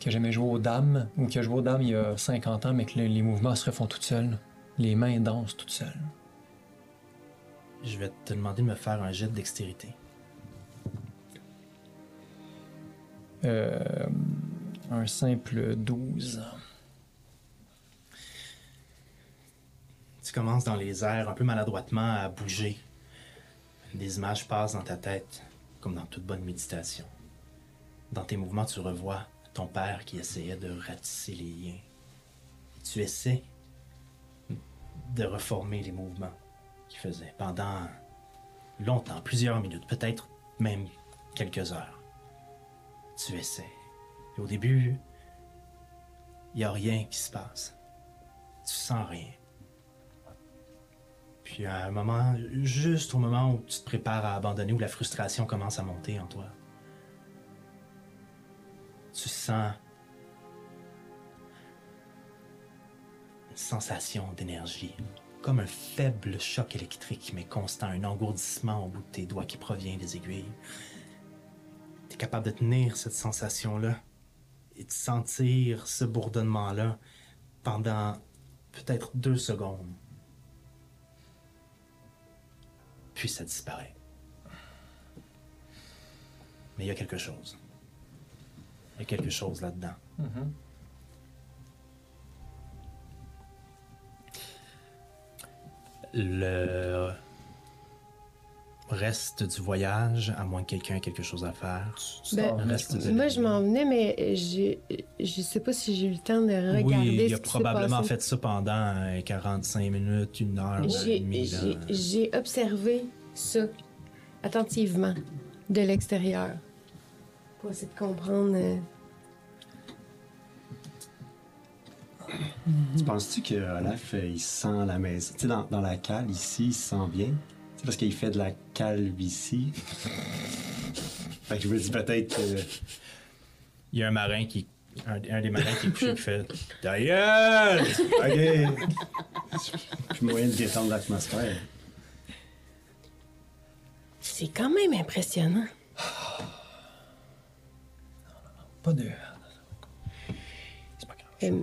que j'aimais jouer aux dames, ou qui a joué aux dames il y a 50 ans, mais que le- les mouvements se refont toutes seules. Les mains dansent toutes seules. Je vais te demander de me faire un jet de dextérité. Euh, un simple 12. Commences dans les airs, un peu maladroitement, à bouger. Des images passent dans ta tête, comme dans toute bonne méditation. Dans tes mouvements, tu revois ton père qui essayait de ratisser les liens. Tu essaies de reformer les mouvements qu'il faisait pendant longtemps, plusieurs minutes, peut-être même quelques heures. Tu essaies. Et au début, il n'y a rien qui se passe. Tu sens rien. Puis à un moment, juste au moment où tu te prépares à abandonner, où la frustration commence à monter en toi, tu sens une sensation d'énergie, comme un faible choc électrique mais constant, un engourdissement au bout de tes doigts qui provient des aiguilles. Tu es capable de tenir cette sensation-là et de sentir ce bourdonnement-là pendant peut-être deux secondes. Puis ça disparaît. Mais il y a quelque chose. Il y a quelque chose là-dedans. Le reste du voyage, à moins que quelqu'un ait quelque chose à faire, Ben, le reste de Moi, je m'en venais, mais j'ai- je sais pas si j'ai eu le temps de regarder Oui, il a probablement fait ça pendant euh, 45 minutes, une heure, et J'ai- observé ça attentivement de l'extérieur pour essayer de comprendre. euh, Tu penses-tu que Olaf, euh, il sent la maison? Tu sais, dans, dans la cale, ici, il se sent bien? Parce qu'il fait de la calve ici. fait que je me dis peut-être que... Il y a un marin qui. Un, un des marins qui est couché qui fait gueule! OK. Puis moyen de détendre l'atmosphère. C'est quand même impressionnant. Pas de. Euh,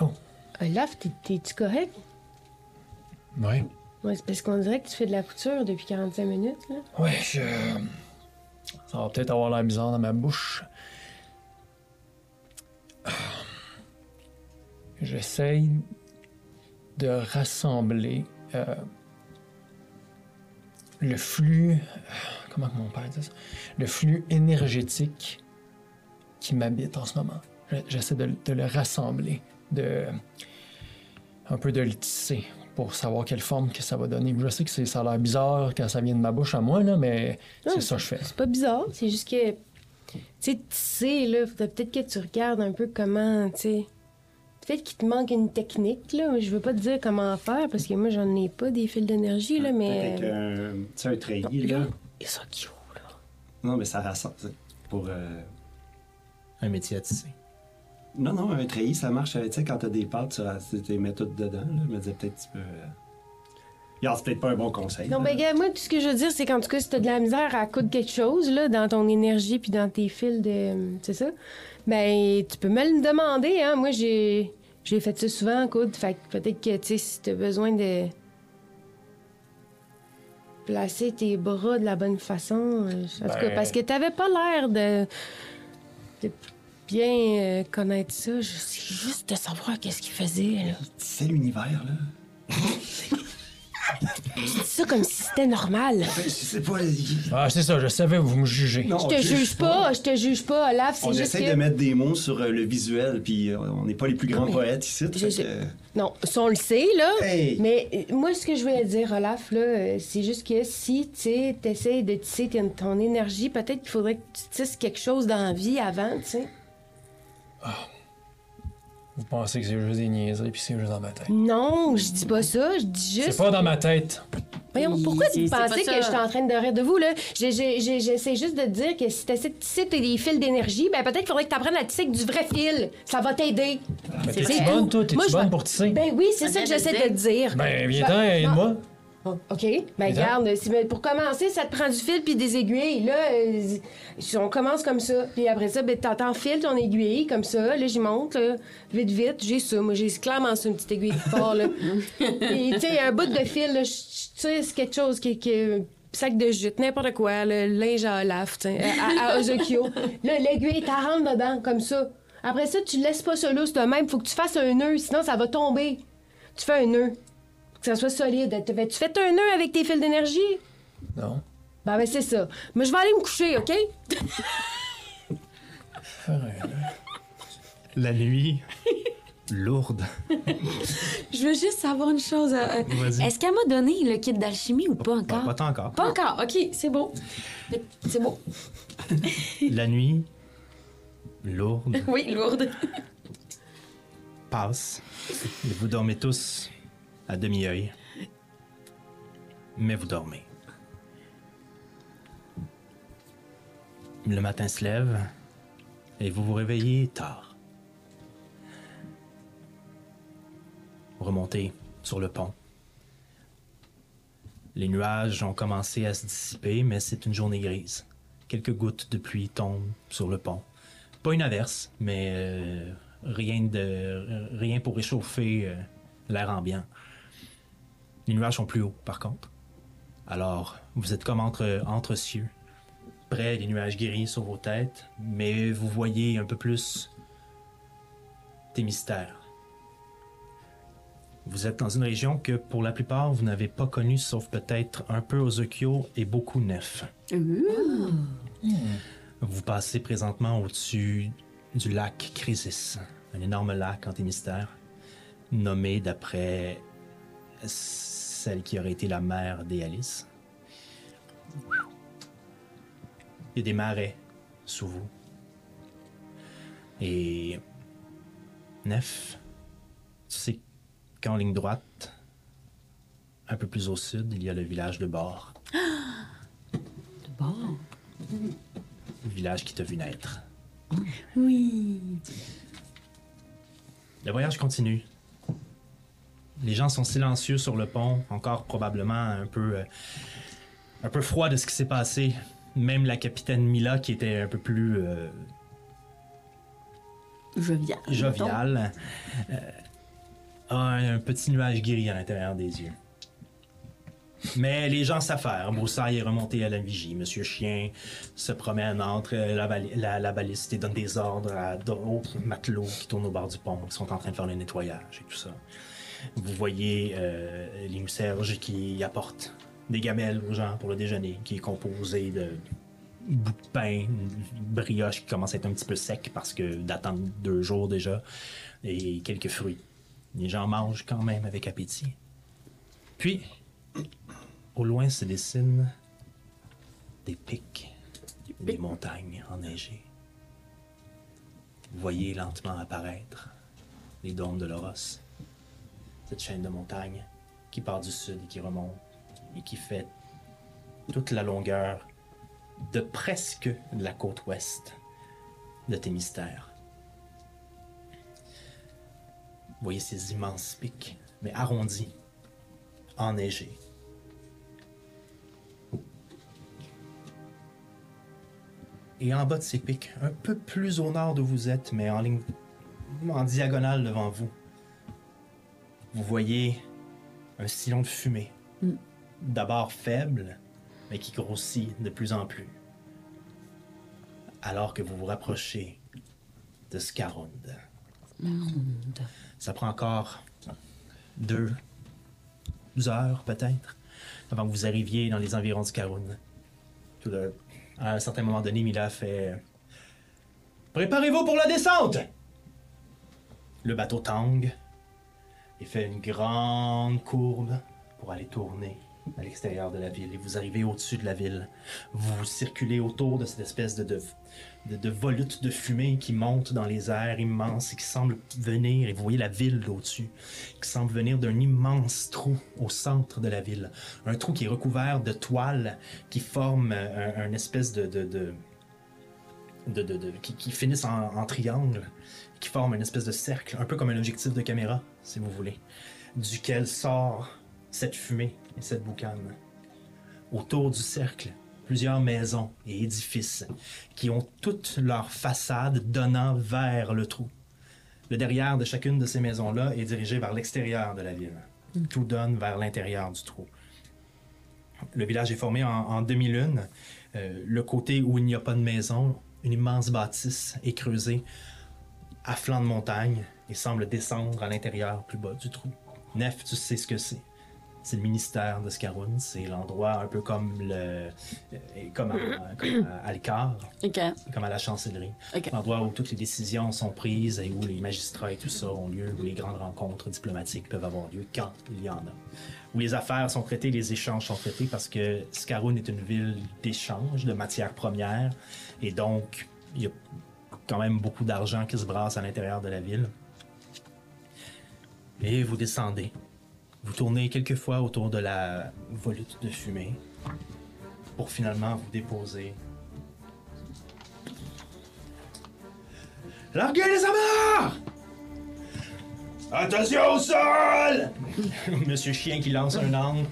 Oh. Olaf, t'es- t'es-tu correct? Ouais. Ouais, c'est parce qu'on dirait que tu fais de la couture depuis 45 minutes, là. Ouais. Ça va peut-être avoir la bizarre dans ma bouche. J'essaye de rassembler euh, le flux. Comment mon père dit ça? Le flux énergétique qui m'habite en ce moment. Je- J'essaie de, de le rassembler, de. un peu de le tisser pour savoir quelle forme que ça va donner. Je sais que c'est- ça a l'air bizarre quand ça vient de ma bouche à moi, là, mais Non, c'est ça que je fais. C'est pas bizarre, c'est juste que. Tu sais, tu sais, là, faudrait peut-être que tu regardes un peu comment, tu sais. Peut-être qu'il te manque une technique, là. mais Je veux pas te dire comment faire parce que moi, j'en ai pas des fils d'énergie, là, mais. Peut-être euh, un, tu sais, un treillis, là. Et ça, cute, là. Non, mais ça rassemble. tu sais, Pour... euh, Un métier à tisser. Non, non, un treillis, ça marche. Tu sais, quand t'as des pâtes, tu, mets toutes dedans. Là. Je me disais peut-être tu peux... euh, c'est peut-être pas un bon conseil. Non, là. ben, gars, moi, tout ce que je veux dire, c'est qu'en tout cas, si t'as de la misère à coudre quelque chose, là, dans ton énergie puis dans tes fils de. C'est ça? Ben, tu peux me le demander, hein. Moi, j'ai. J'ai fait ça souvent, coudre. Fait que peut-être que, tu sais, si t'as besoin de. placer tes bras de la bonne façon. euh, En tout cas, Ben- parce que t'avais pas l'air de. de bien euh, connaître ça. Je sais juste de savoir qu'est-ce qu'il faisait, là. C'est l'univers, là. Je dis ça comme si c'était normal. Je sais pas... Ah, c'est ça, je savais, vous me jugez. Non, Je te juge pas, je te juge pas, Olaf, c'est On juste essaie que... de mettre des mots sur euh, le visuel, puis euh, on n'est pas les plus grands mais- poètes ici. Je- fait je- que- Non, ça, on le sait, là. Hey! Mais euh, moi, ce que je voulais dire, Olaf, là, c'est juste que si, tu sais, t'essayes de tisser ton, ton énergie, peut-être qu'il faudrait que tu tisses quelque chose dans la vie avant, tu sais. Vous pensez que c'est juste des niaiseries, puis c'est juste dans ma tête? Non, je dis pas ça, je dis juste... C'est pas dans ma tête. Voyons, pourquoi pensais pas que ça. j'étais en train de rire de vous, là? J'essaie juste de te dire que si t'essaies de tisser des fils d'énergie, ben peut-être qu'il faudrait que t'apprennes à tisser avec du vrai fil. Ça va t'aider. Mais C'est t'es-tu bonne, toi? T'es-tu je bonne pour tisser? Ben oui, c'est Ça que j'essaie de te dire. Ben, viens-t'en, Je- aide-moi. Oh, OK. Ben, si- mais pour commencer, ça te prend du fil puis des aiguilles. Là, euh, on commence comme ça. Puis après ça, ben, t'entends fil ton aiguille, comme ça. Là, j'y monte, là, vite, vite. J'ai ça. Moi, j'ai clairement ça, une petite aiguille de fort, là. Puis, tu sais, un bout de fil, là, tu sais, c'est quelque chose qui... qui sac de jute, n'importe quoi, le linge à Olaf, tu sais, à, à, Ozokyo. Là, l'aiguille, t'en rentres dedans, comme ça. Après ça, tu laisses pas ça lousse de même. Faut que tu fasses un nœud, sinon ça va tomber. Tu fais un nœud. Que ça soit solide. Tu fais, tu fais un nœud avec tes fils d'énergie? Non. Ben, ben, c'est ça. Moi, je vais aller me coucher, OK? faire un. La nuit, lourde. Je veux juste savoir une chose. euh, euh, Vas-y. Est-ce qu'elle m'a donné le kit d'alchimie ou pas encore? Pas tant encore. Pas encore, ok, c'est beau. C'est beau. La nuit, lourde, Oui, lourde. passe. Et vous dormez tous à demi-œil. Mais vous dormez. Le matin se lève et vous vous réveillez tard. Vous remontez sur le pont. Les nuages ont commencé à se dissiper, mais c'est une journée grise. Quelques gouttes de pluie tombent sur le pont. Pas une averse, mais euh, rien, de, rien pour réchauffer euh, l'air ambiant. Les nuages sont plus hauts, par contre. Alors, vous êtes comme entre, entre cieux, près des nuages gris sur vos têtes, mais vous voyez un peu plus des mystères. Vous êtes dans une région que, pour la plupart, vous n'avez pas connue, sauf peut-être un peu Ozokyo et beaucoup Nef. Vous passez présentement au-dessus du lac Crisis, un énorme lac anti-mystère, nommé d'après celle qui aurait été la mère des Alice. Il y a des marais sous vous. Et Nef, tu sais qu'en ligne droite, un peu plus au sud, il y a le village de Bord. De bord. Le village qui t'a vu naître. Oui. Le voyage continue. Les gens sont silencieux sur le pont, encore probablement un peu, euh, un peu froid de ce qui s'est passé. Même la capitaine Mila, qui était un peu plus euh, Jovial. joviale, euh, a un, un petit nuage gris à l'intérieur des yeux. Mais les gens s'affairent. Broussaille est remonté à la vigie. Monsieur Chien se promène entre la, la- la baliste et donne des ordres à d'autres matelots qui tournent au bord du pont, qui sont en train de faire le nettoyage et tout ça. Vous voyez euh, Serge qui apportent des gamelles aux gens pour le déjeuner, qui est composé de bouts de pain, une brioche qui commence à être un petit peu sec parce que d'attendre deux jours déjà, et quelques fruits. Les gens mangent quand même avec appétit. Puis, au loin se dessinent des pics, des montagnes enneigées. Vous voyez lentement apparaître les dômes de l'Oros, cette chaîne de montagnes qui part du sud et qui remonte et qui fait toute la longueur de presque la côte ouest de Thémistère. Vous voyez ces immenses pics, mais arrondis, enneigés. Et en bas de ces pics, un peu plus au nord d'où vous êtes, mais en ligne, en diagonale devant vous, vous voyez un sillon de fumée. D'abord faible, mais qui grossit de plus en plus. Alors que vous vous rapprochez de Scarund. Ça prend encore deux heures, peut-être, avant que vous arriviez dans les environs de Scarund. Tout de- À un certain moment donné, Mila fait Préparez-vous pour la descente Le bateau tangue et fait une grande courbe pour aller tourner à l'extérieur de la ville. Et vous arrivez au-dessus de la ville. Vous circulez autour de cette espèce de, de, de, volute de fumée qui monte dans les airs immenses et qui semble venir, et vous voyez la ville au-dessus, qui semble venir d'un immense trou au centre de la ville. Un trou qui est recouvert de toiles qui forment un, espèce de... de, de qui, finissent en, en triangle, qui forment une espèce de cercle, un peu comme un objectif de caméra, si vous voulez, duquel sort cette fumée et cette boucane. Autour du cercle, plusieurs maisons et édifices qui ont toutes leurs façades donnant vers le trou. Le derrière de chacune de ces maisons-là est dirigé vers l'extérieur de la ville. Tout donne vers l'intérieur du trou. Le village est formé en, en demi-lune. Euh, le côté où il n'y a pas de maison, une immense bâtisse est creusée à flanc de montagne et semble descendre à l'intérieur plus bas du trou. Nef, tu sais ce que c'est. C'est le ministère de Scaroun. C'est l'endroit un peu comme le, euh, comme à, comme à comme à la chancellerie. L'endroit où toutes les décisions sont prises et où les magistrats et tout ça ont lieu, où les grandes rencontres diplomatiques peuvent avoir lieu quand il y en a. Où les affaires sont traitées, les échanges sont traités parce que Scaroun est une ville d'échange de matières premières et donc il y a quand même beaucoup d'argent qui se brasse à l'intérieur de la ville. Et vous descendez. Vous tournez quelques fois autour de la volute de fumée pour finalement vous déposer. Larguez les amarres! Attention au sol! Monsieur Chien qui lance un angle.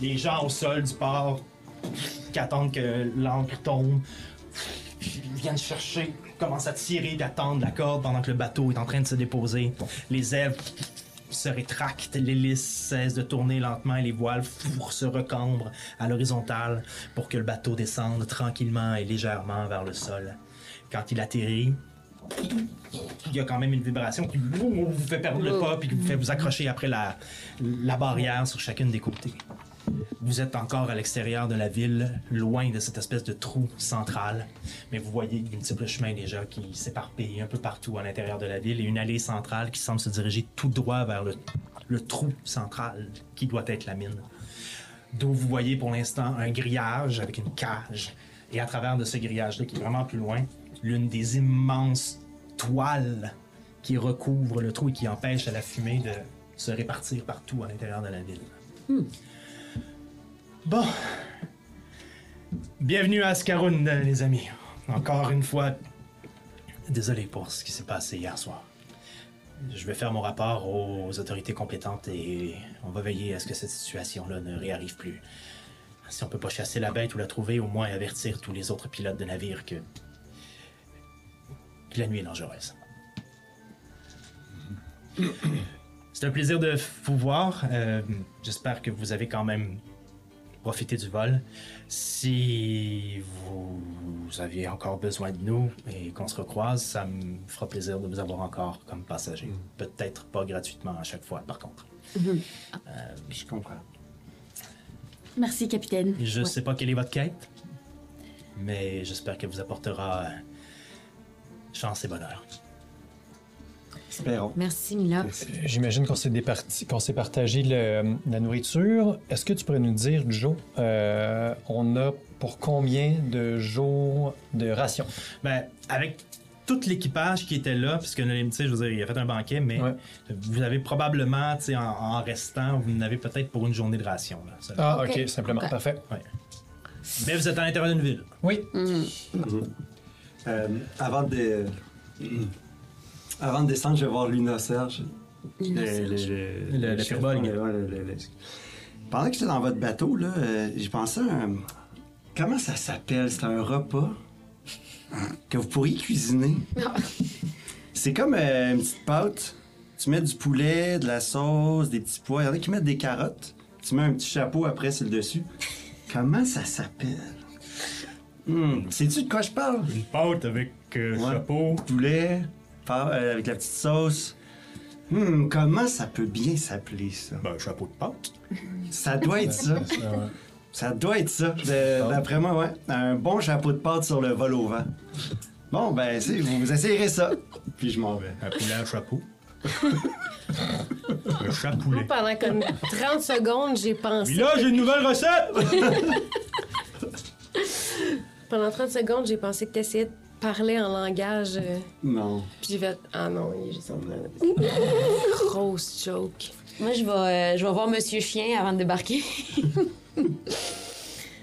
Les gens au sol du port qui attendent que l'encre tombe viennent chercher, commencent à tirer et attendre la corde pendant que le bateau est en train de se déposer. Les ailes se rétractent, l'hélice cesse de tourner lentement et les voiles four, se recambrent à l'horizontale pour que le bateau descende tranquillement et légèrement vers le sol. Quand il atterrit, il y a quand même une vibration qui vous fait perdre le pas puis qui vous fait vous accrocher après la, la barrière sur chacune des côtés. Vous êtes encore à l'extérieur de la ville, loin de cette espèce de trou central, mais vous voyez des multiples chemins déjà qui s'éparpillent un peu partout à l'intérieur de la ville et une allée centrale qui semble se diriger tout droit vers le, trou central qui doit être la mine. D'où vous voyez pour l'instant un grillage avec une cage. Et à travers de ce grillage-là, qui est vraiment plus loin, l'une des immenses toiles qui recouvrent le trou et qui empêchent la fumée de se répartir partout à l'intérieur de la ville. Bon. Bienvenue à Ascaroun, les amis. Encore une fois, désolé pour ce qui s'est passé hier soir. Je vais faire mon rapport aux autorités compétentes et on va veiller à ce que cette situation-là ne réarrive plus. Si on peut pas chasser la bête ou la trouver, au moins avertir tous les autres pilotes de navires que, que la nuit est dangereuse. C'est un plaisir de vous voir. Euh, J'espère que vous avez quand même profité du vol. Si vous aviez encore besoin de nous et qu'on se recroise, ça me fera plaisir de vous avoir encore comme passager. Peut-être pas gratuitement à chaque fois, par contre. Je comprends. Merci, capitaine. Je Ouais. sais pas quelle est votre quête, mais j'espère qu'elle vous apportera euh, chance et bonheur. Espérons. Merci, Mila. J'imagine qu'on s'est départi- qu'on s'est partagé le- la nourriture. Est-ce que tu pourrais nous dire, Joe, euh, on a pour combien de jours de ration? Ben, avec tout l'équipage qui était là, puisque je veux dire, il a fait un banquet, mais Ouais. vous avez probablement, tu sais, en, en restant, vous en avez peut-être pour une journée de ration. Là. Ah, ok, Ok. simplement. Parfait. Mais vous êtes à l'intérieur d'une ville. Oui. Euh, avant de. Avant de descendre, je vais voir Luna Serge. Luna Le- Serge. le- Le- le chef- Firbolg. ouais, ouais, le- le- le- Pendant que j'étais dans votre bateau, là, euh, j'ai pensé à un. Comment ça s'appelle? C'est un repas que vous pourriez cuisiner. C'est comme euh, une petite pâte. Tu mets du poulet, de la sauce, des petits pois. Il y en a qui mettent des carottes. Tu mets un petit chapeau après sur le dessus. Comment ça s'appelle? Hmm, Sais-tu de quoi je parle? Une pâte avec euh, Ouais. chapeau. poulet, avec la petite sauce. Hmm, comment ça peut bien s'appeler, ça? Ben, un chapeau de pâte. Ça doit être ça. Euh, Ça doit être ça. D'après moi, ouais. Un bon chapeau de pâte sur le vol au vent. Bon, ben, c'est- vous essayerez ça. Puis je m'en vais. Un poulet à chapeau. un chapoulet. pendant comme 30 secondes, j'ai pensé. Puis là, j'ai une nouvelle recette! Pendant 30 secondes, j'ai pensé que t'essayais de parler en langage. euh, Non. Puis j'ai fait Ah non, il est juste en train de. Grosse joke. Moi, je vais, euh, je vais voir Monsieur Chien avant de débarquer.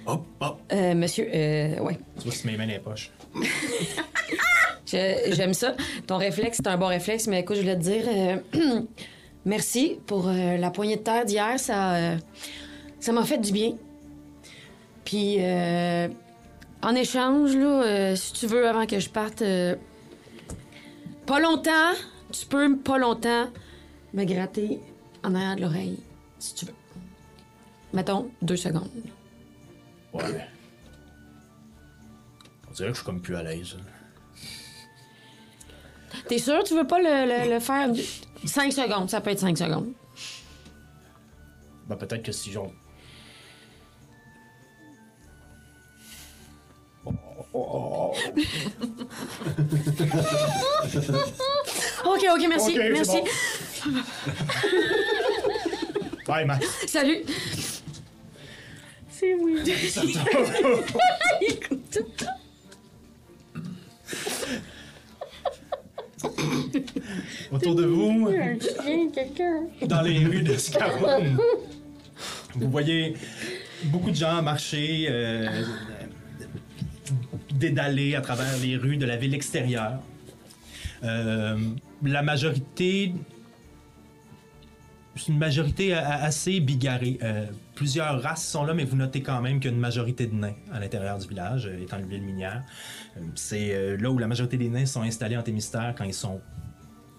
hop, hop. Euh, monsieur, euh, ouais. Tu vois, c'est mes mains dans les poches. Je- J'aime ça. Ton réflexe, c'est un bon réflexe, mais écoute, je voulais te dire euh, merci pour euh, la poignée de terre d'hier. Ça euh, ça m'a fait du bien. Puis, euh, en échange, là, euh, si tu veux, avant que je parte, euh, pas longtemps, tu peux pas longtemps me gratter en arrière de l'oreille, si tu veux. Mettons, deux secondes. Ouais. On dirait que je suis comme plus à l'aise. T'es sûr, tu veux pas le, le- le faire cinq secondes? Ça peut être cinq secondes. Ben, peut-être que si j'en. Ok, ok, merci, merci. Bye, Max. Salut. C'est weird. Autour de vous, Un chien, quelqu'un. dans les rues de Scarron, vous voyez beaucoup de gens marcher, euh, dédaler à travers les rues de la ville extérieure. Euh, la majorité, c'est une majorité assez bigarrée. Euh, plusieurs races sont là, mais vous notez quand même qu'il majorité de nains à l'intérieur du village, euh, étant une ville minière. C'est là où la majorité des nains sont installés en Thémistère quand ils sont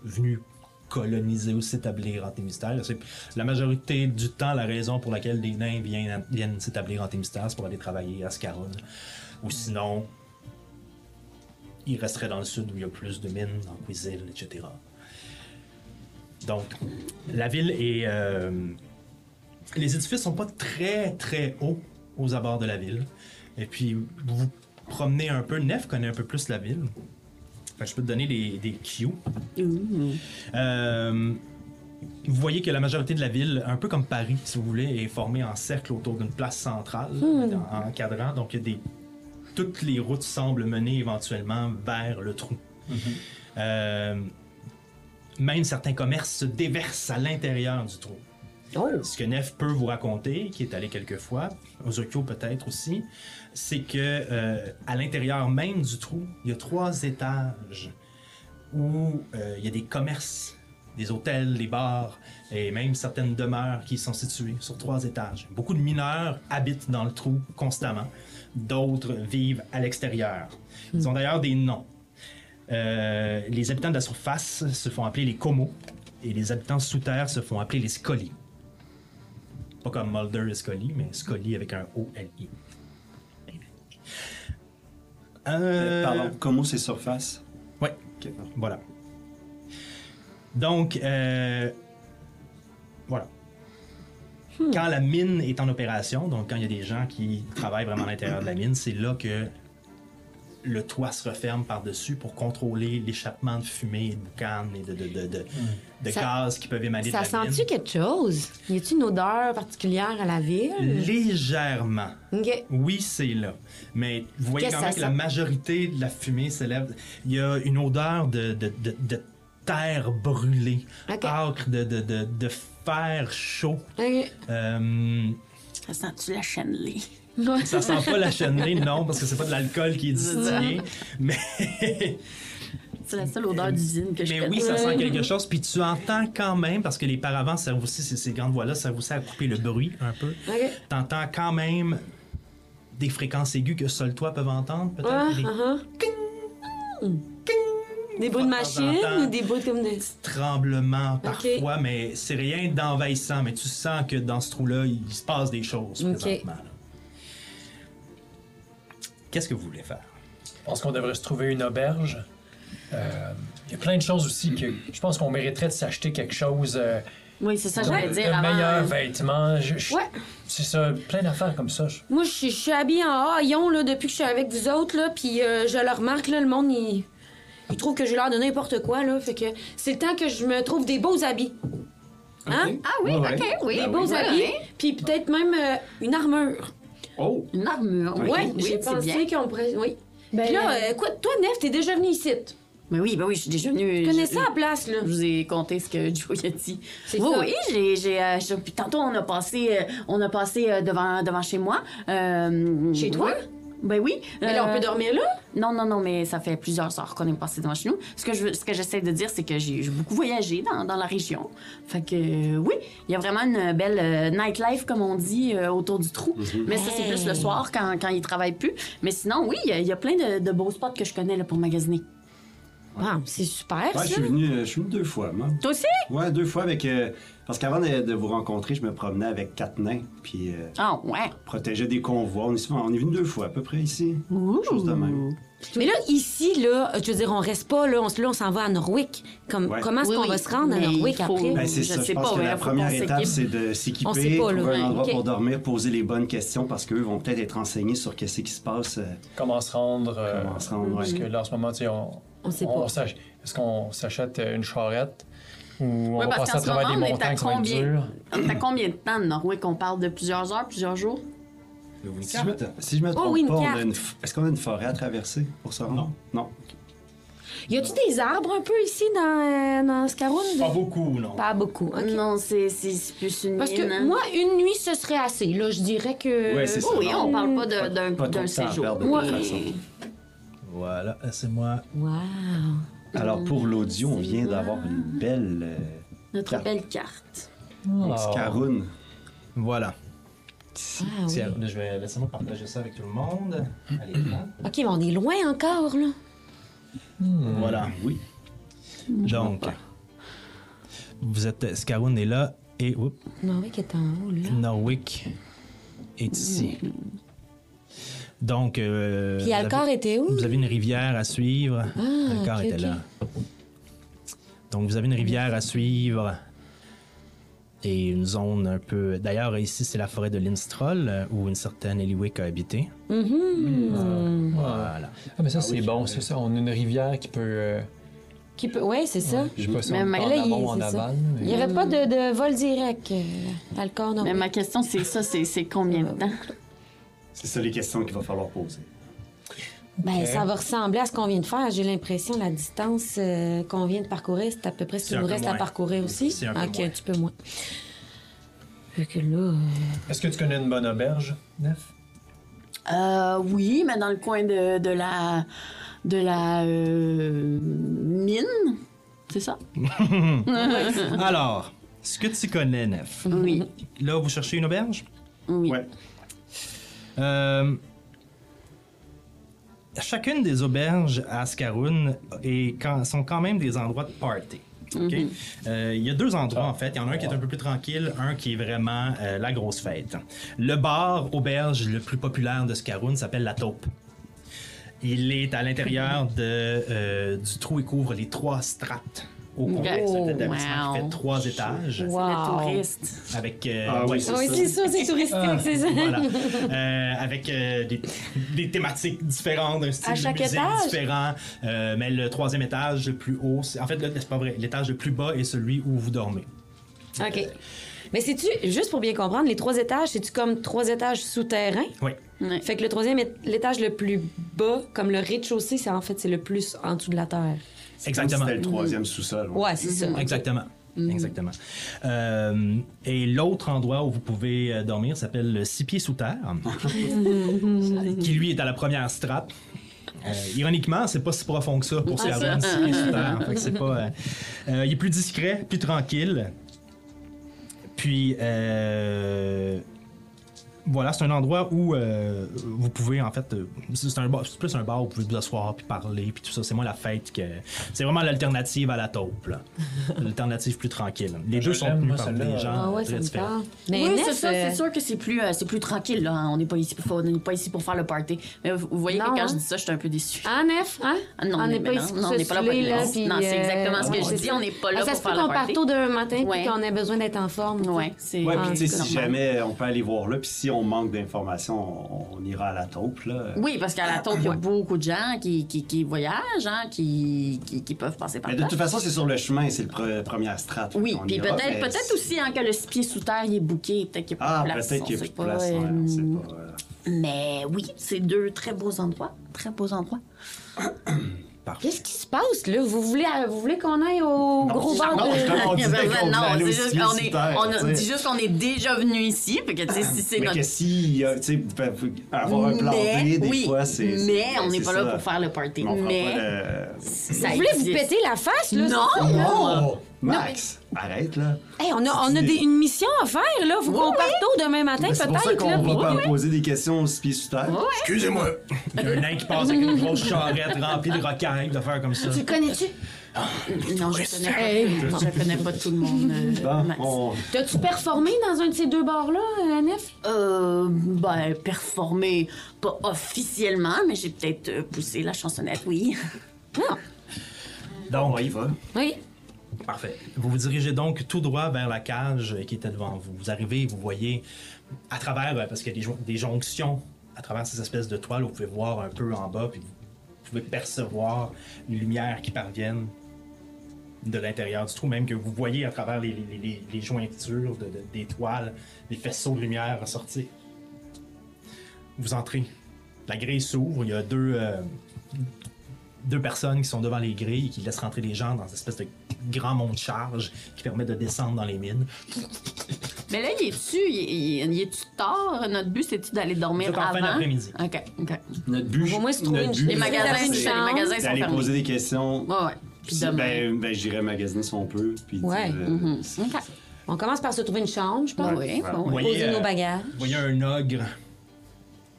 venus coloniser ou s'établir en Thémistère. C'est la majorité du temps la raison pour laquelle les nains viennent, s'établir en Thémistère, c'est pour aller travailler à Scarron. Ou sinon, ils resteraient dans le sud où il y a plus de mines, en Cuisil, etc. Donc, la ville est... euh, les édifices sont pas très, très hauts aux abords de la ville. Et puis, vous vous promenez un peu. Nef connaît un peu plus la ville. Que je peux te donner des, des cues. Euh, vous voyez que la majorité de la ville, un peu comme Paris, si vous voulez, est formée en cercle autour d'une place centrale, en, en cadrant. Donc, il y a des... toutes les routes semblent mener éventuellement vers le trou. Euh, même certains commerces se déversent à l'intérieur du trou. Ce que Nef peut vous raconter, qui est allé quelques fois, Ozokyo peut-être aussi, c'est que euh, à l'intérieur même du trou, il y a trois étages où euh, il y a des commerces, des hôtels, des bars et même certaines demeures qui sont situées sur trois étages. Beaucoup de mineurs habitent dans le trou constamment, d'autres vivent à l'extérieur. Ils ont d'ailleurs des noms. Euh, les habitants de la surface se font appeler les Como et les habitants sous terre se font appeler les Scully. Pas comme Mulder et Scully, mais Scully avec un O-L-I. Euh, Pardon, comment c'est surface? Oui, voilà. Donc, euh, voilà. Quand la mine est en opération, donc quand il y a des gens qui travaillent vraiment à l'intérieur de la mine, c'est là que le toit se referme par-dessus pour contrôler l'échappement de fumée, de boucan et de, de, de, de, de Ça- gaz qui peuvent émaner Ça de la mine. sent-tu quelque chose? Y a-tu une odeur particulière à la ville? Légèrement. Oui, c'est là. Mais vous voyez quand même ça que la majorité de la fumée s'élève. Il y a une odeur de, de, de, de terre brûlée, Ok. âcre de, de, de, de fer chaud. Euh, Ça sent-tu la chenelée? ça sent pas la chenille, non, parce que c'est pas de l'alcool qui est distillé. mais C'est la seule odeur d'usine que je mais connais. oui, ça sent quelque chose. Puis tu entends quand même, parce que les paravents servent aussi, ces, grandes voies-là servent aussi à couper le bruit un peu. Ok. T'entends quand même des fréquences aiguës que seuls toi peuvent entendre, peut-être. Ouais, Des uh-huh. Des bruits de machine ou des bruits comme des. tremblements parfois, mais c'est rien d'envahissant. Mais tu sens que dans ce trou-là, il se passe des choses Ok. présentement. là. Qu'est-ce que vous voulez faire? Je pense qu'on devrait se trouver une auberge. Euh, Il y a plein de choses aussi que je pense qu'on mériterait de s'acheter quelque chose. euh, Oui, c'est ça, de- j'allais dire avant. vêtements. Je- je- Ouais. C'est ça, plein d'affaires comme ça. Je- Moi, je suis- je suis habillée en haillons là, depuis que je suis avec vous autres, là, puis euh, je le remarque, là, le monde, il, il trouve que j'ai l'air de n'importe quoi, là. Fait que c'est le temps que je me trouve des beaux habits. Hein? Ah oui, Ouais, ok, oui. Des beaux oui, habits, puis peut-être même euh, une armure. Oh! Une armure. Oui, Ouais, oui, j'ai pensé bien. qu'on pourrait. Oui. Ben, Puis là, euh, quoi, toi, Nef, t'es déjà venu ici? Tu Mais oui, ben oui, je suis déjà venue. connais je- ça à la place, là? Je vous ai conté ce que Joe a dit. C'est oui, ça. oui, j'ai, j'ai, euh, je- puis tantôt on a passé, euh, on a passé euh, devant, devant chez moi. Euh, Chez toi? oui. Ben oui. Mais là, on Euh, peut dormir là? Non, non, non, mais ça fait plusieurs heures qu'on est passé devant chez nous. Ce que, je, ce que j'essaie de dire, c'est que j'ai, j'ai beaucoup voyagé dans, dans la région. Fait que, euh, oui, il y a vraiment une belle euh, nightlife, comme on dit, euh, autour du trou. Mais ça, c'est plus le soir quand, quand ils travaillent plus. Mais sinon, oui, il y a- il y, a plein de, de beaux spots que je connais là, pour magasiner. Wow, c'est super, Ouais, ça. je suis venu, euh, je suis venu deux fois, moi. Toi aussi? Ouais, deux fois avec. Euh, parce qu'avant de, de vous rencontrer, je me promenais avec quatre nains, puis euh, Ah, ouais. protégeais des convois. On est, souvent, on est venu deux fois, à peu près ici. Chose de même. Mais là, ici, là, je veux dire, on reste pas, là, on, là, on s'en va à Norwick. Comme, Ouais. Comment est-ce Oui, qu'on oui. va se rendre à Norwick faut- après? Ben, c'est Je ça. Je sais pense pas, que ouais, la première étape, c'est de s'équiper, sait pas, là. trouver un endroit pour dormir, poser les bonnes questions, parce qu'eux vont peut-être être renseignés sur qu'est-ce qui se passe. euh, Comment se rendre? euh, Comment se rendre, Parce ouais. que là, en ce moment, tu sais, on, On sait pas. Est-ce qu'on s'achète euh, une charrette? Ou on Ouais, va parce passer à travers moment, montagnes, combien? On à combien de temps de Norway qu'on parle de plusieurs heures, plusieurs jours? Si je me, si je me trompe Oh oui, une pas, on a carte. une f- est-ce qu'on a une forêt à traverser pour se rendre? Non. Y a-tu des arbres un peu ici dans, euh, dans Scaroun? Pas beaucoup, non. Pas beaucoup. ok. Non, c'est c'est plus une Parce mine, que hein. moi, une nuit, ce serait assez. Là, je dirais que. Ouais, c'est ça. Oui, on parle pas Pas- de- d'un pas d'un séjour. perdre de toute Ouais. façon. Voilà, laissez-moi. Wow. Alors, pour l'audio, on vient d'avoir une belle euh, Notre carte. belle carte. Oh. Scaroun. Voilà. Ah, oui. Tiens, là, je vais laisser-moi partager ça avec tout le monde. Allez, là. OK, mais on est loin encore, là. Voilà. Oui. Donc, vous êtes. Scaroun est là et oups, Norwick est en haut, là. Norwick est ici. Donc. euh, Puis vous Alcor avez- était où? Vous avez une rivière à suivre. Ah, Alcor était là. Donc, vous avez une rivière à suivre. Et une zone un peu. D'ailleurs, ici, c'est la forêt de Lindstroll, euh, où une certaine Eliwick a habité. Mhm. Voilà. Ah, mais ça, c'est bon, c'est ça. On a une rivière qui peut. euh, Qui peut... Ouais, c'est ça. je sais pas si Mais on ma- est en là, amont en aval. Il mais- n'y aurait pas de, de vol direct, euh, Alcor, Mais Norwick. ma question, c'est ça, c'est c'est combien de temps? C'est ça les questions qu'il va falloir poser. Ben, Ok. ça va ressembler à ce qu'on vient de faire. J'ai l'impression la distance euh, qu'on vient de parcourir, c'est à peu près ce qu'il nous reste à parcourir aussi. C'est un peu ok, moins. un petit peu moins. Fait que là. euh, Est-ce que tu connais une bonne auberge, Nef? Euh, oui, mais dans le coin de, de la de la euh, mine, c'est ça? Alors, ce que tu connais, Nef. Oui, Là, vous cherchez une auberge? oui. Ouais. Euh, chacune des auberges à Scaroun est quand- sont quand même des endroits de party. OK? Euh, Il y a deux endroits, en fait. Il y en a un qui est un peu plus tranquille, un qui est vraiment euh, la grosse fête. Le bar auberge le plus populaire de Scaroun s'appelle La Taupe. Il est à l'intérieur de, euh, du trou et couvre les trois strates au complet. C'est un établissement qui wow. fait trois étages. Wow. Les touristes. Avec, euh, Ah oui, ouais, c'est Oui, c'est ça, c'est touristique, c'est ça. voilà. Euh, avec euh, des, des thématiques différentes, un style À chaque de musique étage? différent. Euh, mais le troisième étage, le plus haut, c'est- en fait, là, c'est pas vrai. L'étage le plus bas est celui où vous dormez. OK. Mais c'est-tu, juste pour bien comprendre, les trois étages, c'est-tu comme trois étages souterrains? Oui. Ouais. Fait que le troisième, l'étage le plus bas, comme le rez-de-chaussée, c'est en fait c'est le plus en dessous de la terre. Exactement. C'était le troisième sous-sol. ouais. Ouais, c'est ça. Exactement. Exactement. Euh, et l'autre endroit où vous pouvez euh, dormir s'appelle le Six Pieds sous terre, qui lui est à la première strate. Euh, ironiquement, c'est pas si profond que ça pour se Ah, ça. six pieds sous terre. Fait que c'est pas. euh, euh, il est plus discret, plus tranquille. Puis euh, voilà, c'est un endroit où euh, vous pouvez en fait, euh, c'est un bar- c'est plus un bar où vous pouvez vous asseoir puis parler puis tout ça. C'est moins la fête que c'est vraiment l'alternative à la taupe, là. l'alternative plus tranquille. Les deux sont tenus moi, par des gens Ah ouais, très ça me différents. parle. Mais oui, Nef, c'est ça, euh, c'est sûr que c'est plus, euh, c'est plus tranquille, là. hein. On n'est pas, ici pour- on n'est pas ici pour faire le party. Mais vous, voyez Non, que quand hein? je dis ça, je suis un peu déçue. Ah, Nef, hein? Ah, non, on n'est pas non, ici pour non, se on n'est pas là pour puis, Non, c'est euh, exactement ce que je dis, ça. on n'est pas là Ah, ça pour se peut faire le qu'on parte party. tôt d'un matin puis qu'on ait besoin d'être en forme. Ouais, c'est Ouais, puis tu sais, si jamais on peut aller voir là, puis si on manque d'informations, on, on ira à la taupe, là. Oui, parce qu'à la taupe, il y a beaucoup de gens qui, qui, qui voyagent, hein, qui, qui, peuvent passer par Mais de là. toute façon, c'est sur le chemin, c'est le pre- première strate. Oui, puis peut-être peut-être aussi hein, que le six pieds sous terre, il est bouqué, peut-être qu'il n'y a pas Ah, de place. peut-être qu'il y a plus de place. ouais, on sait pas. euh. Mais oui, c'est deux très beaux endroits. Très beaux endroits. Qu'est-ce qui se passe, là? Vous voulez, vous voulez qu'on aille au gros bar non, on non, c'est au juste qu'on est, on dit juste qu'on est déjà venu ici, fait que tu sais, si c'est Mais notre. que si, euh, tu sais, pouvez avoir un plan mais, B, des oui, fois, c'est. mais on n'est pas ça. là pour faire le party. Mais on fera mais pas le- ça Vous voulez vous péter la face, là? Non, Non! Max, arrête là. Hey, on a, on a des- une mission à faire, là. Faut qu'on parte tôt demain matin, Ben, c'est pour ça peut-être. qu'on va pas poser des questions au pieds sous terre. Excusez-moi. Il y a un nain qui passe avec une grosse charrette remplie de rocailles, de faire comme ça. Tu connais-tu? Non, je connais pas. Hey. Non, je connais pas tout le monde. euh, Bon, Max. on- T'as-tu performé dans un de ces deux bars-là, euh, Nef? Euh, ben, performé, pas officiellement, mais j'ai peut-être euh, poussé la chansonnette, oui. Non. Donc, on y va. Oui. Parfait. Vous vous dirigez donc tout droit vers la cage qui était devant vous. Vous arrivez, vous voyez à travers, euh, parce qu'il y a des, des jonctions à travers ces espèces de toiles, vous pouvez voir un peu en bas, puis vous pouvez percevoir les lumières qui parviennent de l'intérieur du trou, même que vous voyez à travers les, les- les- les jointures de- de- des toiles, des faisceaux de lumière ressortir. Vous entrez. La grille s'ouvre, il y a deux, euh, deux personnes qui sont devant les grilles et qui laissent rentrer les gens dans une espèce de grand mont de charge qui permet de descendre dans les mines. Mais là, il est-tu, il, tard? Notre but, c'est-tu d'aller dormir en fin avant? d'après-midi. OK, OK. Notre but, Au moins, se trouver notre une- but, Les magasins, les magasins sont d'aller fermés. poser des questions. Ouais, ouais. Puis Si- demain. ben, ben, j'irai magasiner si on peut. Puis Ouais. dire, euh, Mhm. OK. On commence par se trouver une chambre, je pense. Oui, ben Vous oui. voyez, Poser euh, nos bagages. vous voyez un ogre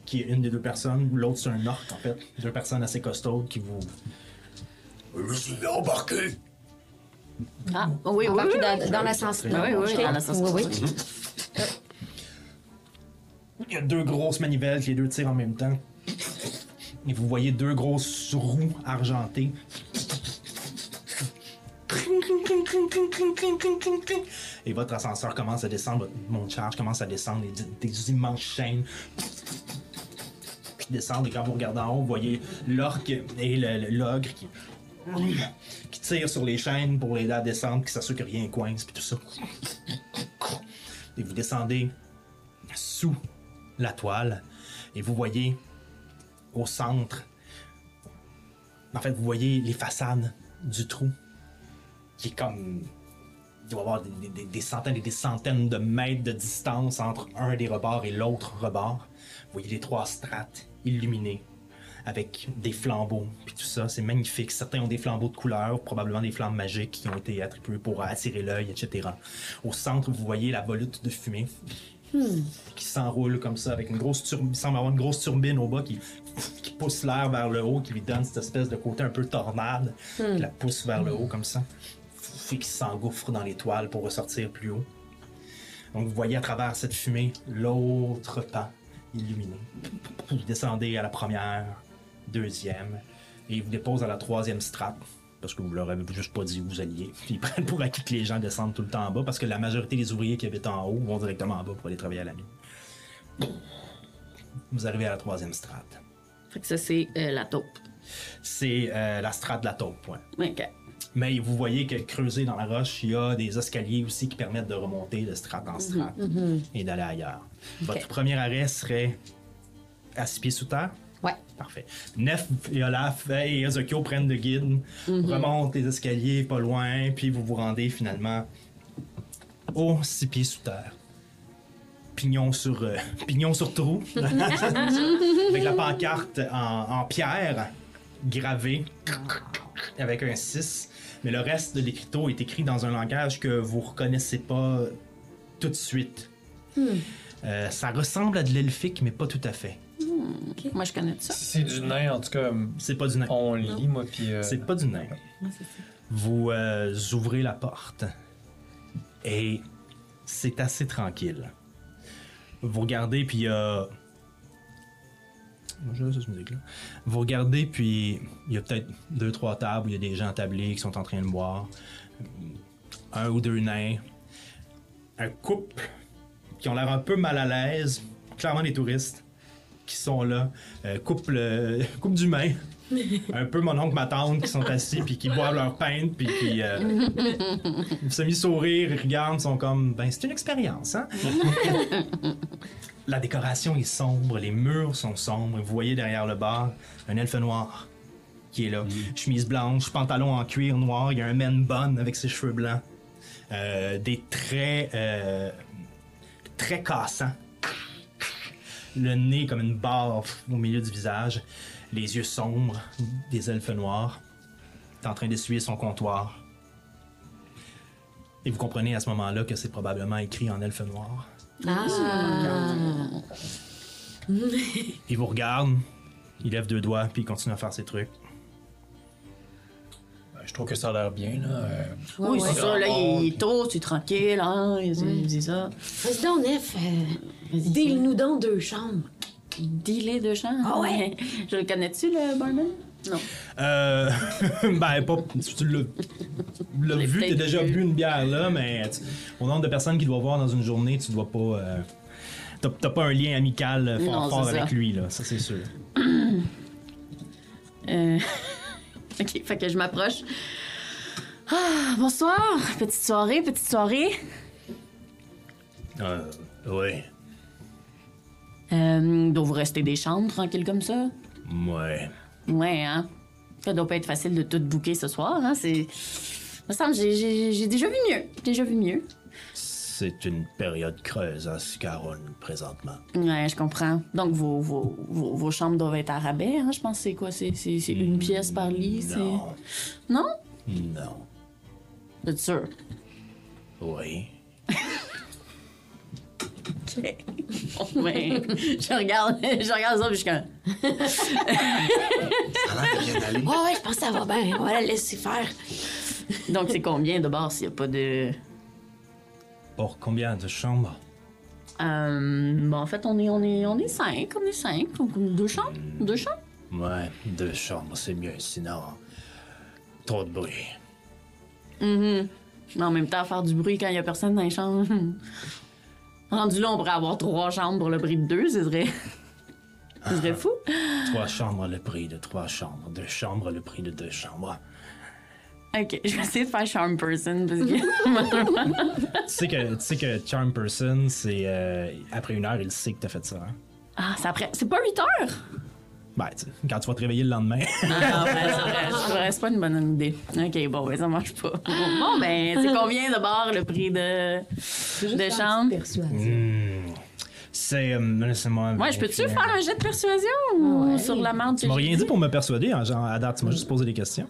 qui est une des deux personnes, l'autre c'est un orc en fait. Deux personnes assez costaudes qui vous. Je suis embarqué! Ah, oui, oui, Embarqué oui. dans, dans l'ascenseur. Oui, oui, dans l'ascenseur. Oui, oui. Il y a deux grosses manivelles que les deux tirent en même temps. Et vous voyez deux grosses roues argentées. Et votre ascenseur commence à descendre, votre monte de charge commence à descendre, des, des immenses chaînes qui descendent. Et quand vous regardez en haut, vous voyez l'orque et l'ogre qui, qui tirent sur les chaînes pour les à descendre, qui s'assurent que rien coince, puis tout ça. Et vous descendez sous la toile et vous voyez au centre, en fait, vous voyez les façades du trou qui est comme. Il doit y avoir des centaines et des centaines de mètres de distance entre un des rebords et l'autre rebord. Vous voyez les trois strates illuminées avec des flambeaux, puis tout ça, c'est magnifique. Certains ont des flambeaux de couleur, probablement des flammes magiques qui ont été attribuées pour attirer l'œil, etc. Au centre, vous voyez la volute de fumée qui s'enroule comme ça avec une grosse turbine. Semble avoir une grosse turbine au bas qui, qui pousse l'air vers le haut, qui lui donne cette espèce de côté un peu tornade, qui la pousse vers le haut comme ça, et qui s'engouffre dans les toiles pour ressortir plus haut. Donc vous voyez à travers cette fumée l'autre pan illuminé. Vous descendez à la première, deuxième, et il vous dépose à la troisième strate. Parce que vous leur avez juste pas dit où vous alliez. Ils prennent pour acquis que les gens descendent tout le temps en bas parce que la majorité des ouvriers qui habitent en haut vont directement en bas pour aller travailler à la nuit. Vous arrivez à la troisième strate. Fait que ça, c'est euh, la taupe. C'est euh, la strate de la taupe. OK. Mais vous voyez que creusé dans la roche, il y a des escaliers aussi qui permettent de remonter de strate en strate et d'aller ailleurs. Votre premier arrêt serait à six pieds sous terre? Ouais. Parfait. Nef et Olaf et prennent le guide, remontent les escaliers pas loin, puis vous vous rendez finalement aux six pieds sous terre. Pignon sur, euh, pignon sur trou. avec la pancarte en, en pierre gravée avec un 6. Mais le reste de l'écriteau est écrit dans un langage que vous reconnaissez pas tout de suite. Euh, ça ressemble à de l'elfique, mais pas tout à fait. OK. Moi, je connais ça. C'est du nain, en tout cas. C'est pas du nain. On lit, moi, puis. euh, C'est pas du nain. Vous euh, ouvrez la porte et c'est assez tranquille. Vous regardez, puis il y a. Cette musique-là. Vous regardez, puis il y a peut-être deux, trois tables où il y a des gens tablés qui sont en train de boire. Un ou deux nains. Un couple qui ont l'air un peu mal à l'aise. Clairement des touristes qui sont là. Euh, couple, euh, couple d'humains. un peu mon oncle, ma tante qui sont assis puis qui boivent leur pain puis qui euh, semi-sourire, ils regardent, sont comme ben c'est une expérience hein? La décoration est sombre, les murs sont sombres. Vous voyez derrière le bar un elfe noir qui est là, chemise blanche, pantalon en cuir noir, il y a un man bun avec ses cheveux blancs, Euh, des traits euh, très cassants le nez comme une barre au milieu du visage, les yeux sombres, des elfes noirs. Est en train d'essuyer son comptoir. Et vous comprenez à ce moment-là que c'est probablement écrit en elfe noir. Ah. Il vous regarde, il lève deux doigts, puis il continue à faire ses trucs. Ben, Je trouve que ça a l'air bien, là. Euh, oui, c'est ça, là, il est tôt, c'est tranquille, hein, il il dit ça. Vas-y donc, Nef. Euh, Deal-nous donc deux chambres. Dealer de champ. Ah ouais? Je le connais-tu, le barman? Non. Euh. ben, pas. Tu l'as vu, t'as déjà bu une bière là, mais tu- au nombre de personnes qu'il doit voir dans une journée, tu dois pas. euh, T'as pas un lien amical euh, fort, Non, fort c'est avec ça. lui, là, ça c'est sûr. Euh... ok, fait que je m'approche. Ah, bonsoir. Petite soirée, petite soirée. Euh. Ouais. Euh, donc vous restez des chambres tranquilles comme ça? Ouais. Ouais, hein? Ça doit pas être facile de tout bouquer ce soir, hein? C'est. Me semble, j'ai- déjà vu mieux. Déjà vu mieux. C'est une période creuse à Scarron présentement. Ouais, je comprends. Donc vos, vos, vos, vos chambres doivent être à rabais, hein? Je pense que c'est quoi? C'est une pièce par lit? c'est- Non. Non? Non. Vous êtes sûr? Oui. Ok. Bon, ben, je regarde, je regarde ça, puis je suis comme. Ça a l'air de bien aller. Ouais, ouais, je pense que ça va bien. On va la laisser faire. Donc, c'est combien de bord s'il n'y a pas de. Pour combien de chambres? Euh, bon, en fait, on est, on est, on est cinq, on est cinq. Donc, deux chambres? Deux chambres? Ouais, deux chambres, c'est mieux, sinon. Trop de bruit. Mhm. Mais en même temps, faire du bruit quand il n'y a personne dans les chambres. Rendu là, on pourrait avoir trois chambres pour le prix de deux, ce serait. Ce serait fou. Trois chambres, le prix de trois chambres. Deux chambres, le prix de deux chambres. Ok, je vais essayer de faire Charm Person parce que. tu, sais que, tu sais que Charm Person, c'est. euh, après une heure, il sait que t'as fait ça. Hein? ah, c'est après. C'est pas 8 heures? Ben, quand tu vas te réveiller le lendemain. Ah, ouais, c'est vrai, c'est vrai, c'est pas une bonne idée. Ok, bon, ben ça marche pas. Bon, ben, c'est combien de bord le prix de, de chambre? Hmm. C'est. euh, Laissez-moi. Ouais, je peux-tu faire un jet de persuasion ou sur la menthe? Tu m'as rien dit pour me persuader, hein, genre, à date, tu m'as juste posé des questions.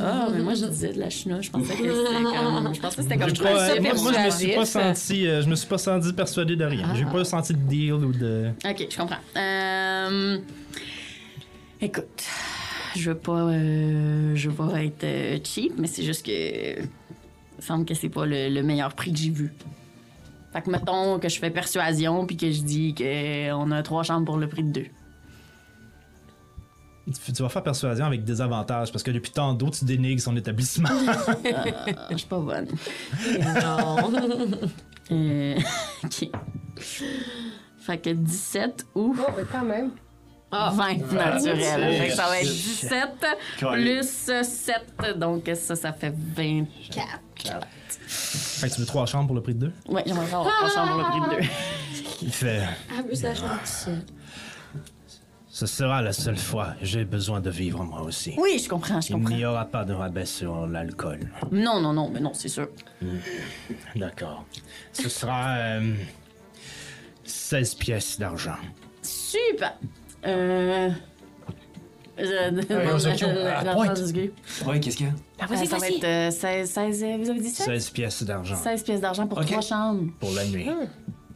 Ah, mais moi, je disais de la chinoise. Je pensais que c'était comme. Je pensais que c'était comme. Je moi, moi, je me suis pas senti, euh, je me suis pas senti persuadé de rien. J'ai pas senti de deal ou de. Ok, je comprends. Euh, Écoute, je veux pas, euh, je veux pas être euh, cheap, mais c'est juste que. Il semble que c'est pas le, le meilleur prix que j'ai vu. Fait que mettons que je fais persuasion puis que je dis qu'on a trois chambres pour le prix de deux. Tu tu vas faire persuasion avec des avantages parce que depuis tant d'eau, tu dénigres son établissement. Je suis pas bonne. Non. Euh, ok. Fait que 17 ou Oh, ben quand même. 20 naturel. Fait que ça va être 17 Colin. plus 7. Donc ça, ça fait 24. fait que tu veux trois chambres pour le prix de deux? Ouais, j'aimerais avoir trois chambres pour le prix de deux. Il fait. Ah, plus la chambre seule. Ce sera la seule fois. J'ai besoin de vivre moi aussi. Oui, je comprends, je Il comprends. n'y aura pas de rabais sur l'alcool. Non, non, non, mais non, c'est sûr. D'accord. Ce sera euh, 16 pièces d'argent. Super! Euh. Ouais, qu'est-ce qu'il y a? Ah, vas-y, ça va vas-y. être euh, 16, 16, euh, vous avez dit 16? 16 pièces d'argent 16 pièces d'argent pour Ok. trois chambres. pour la nuit.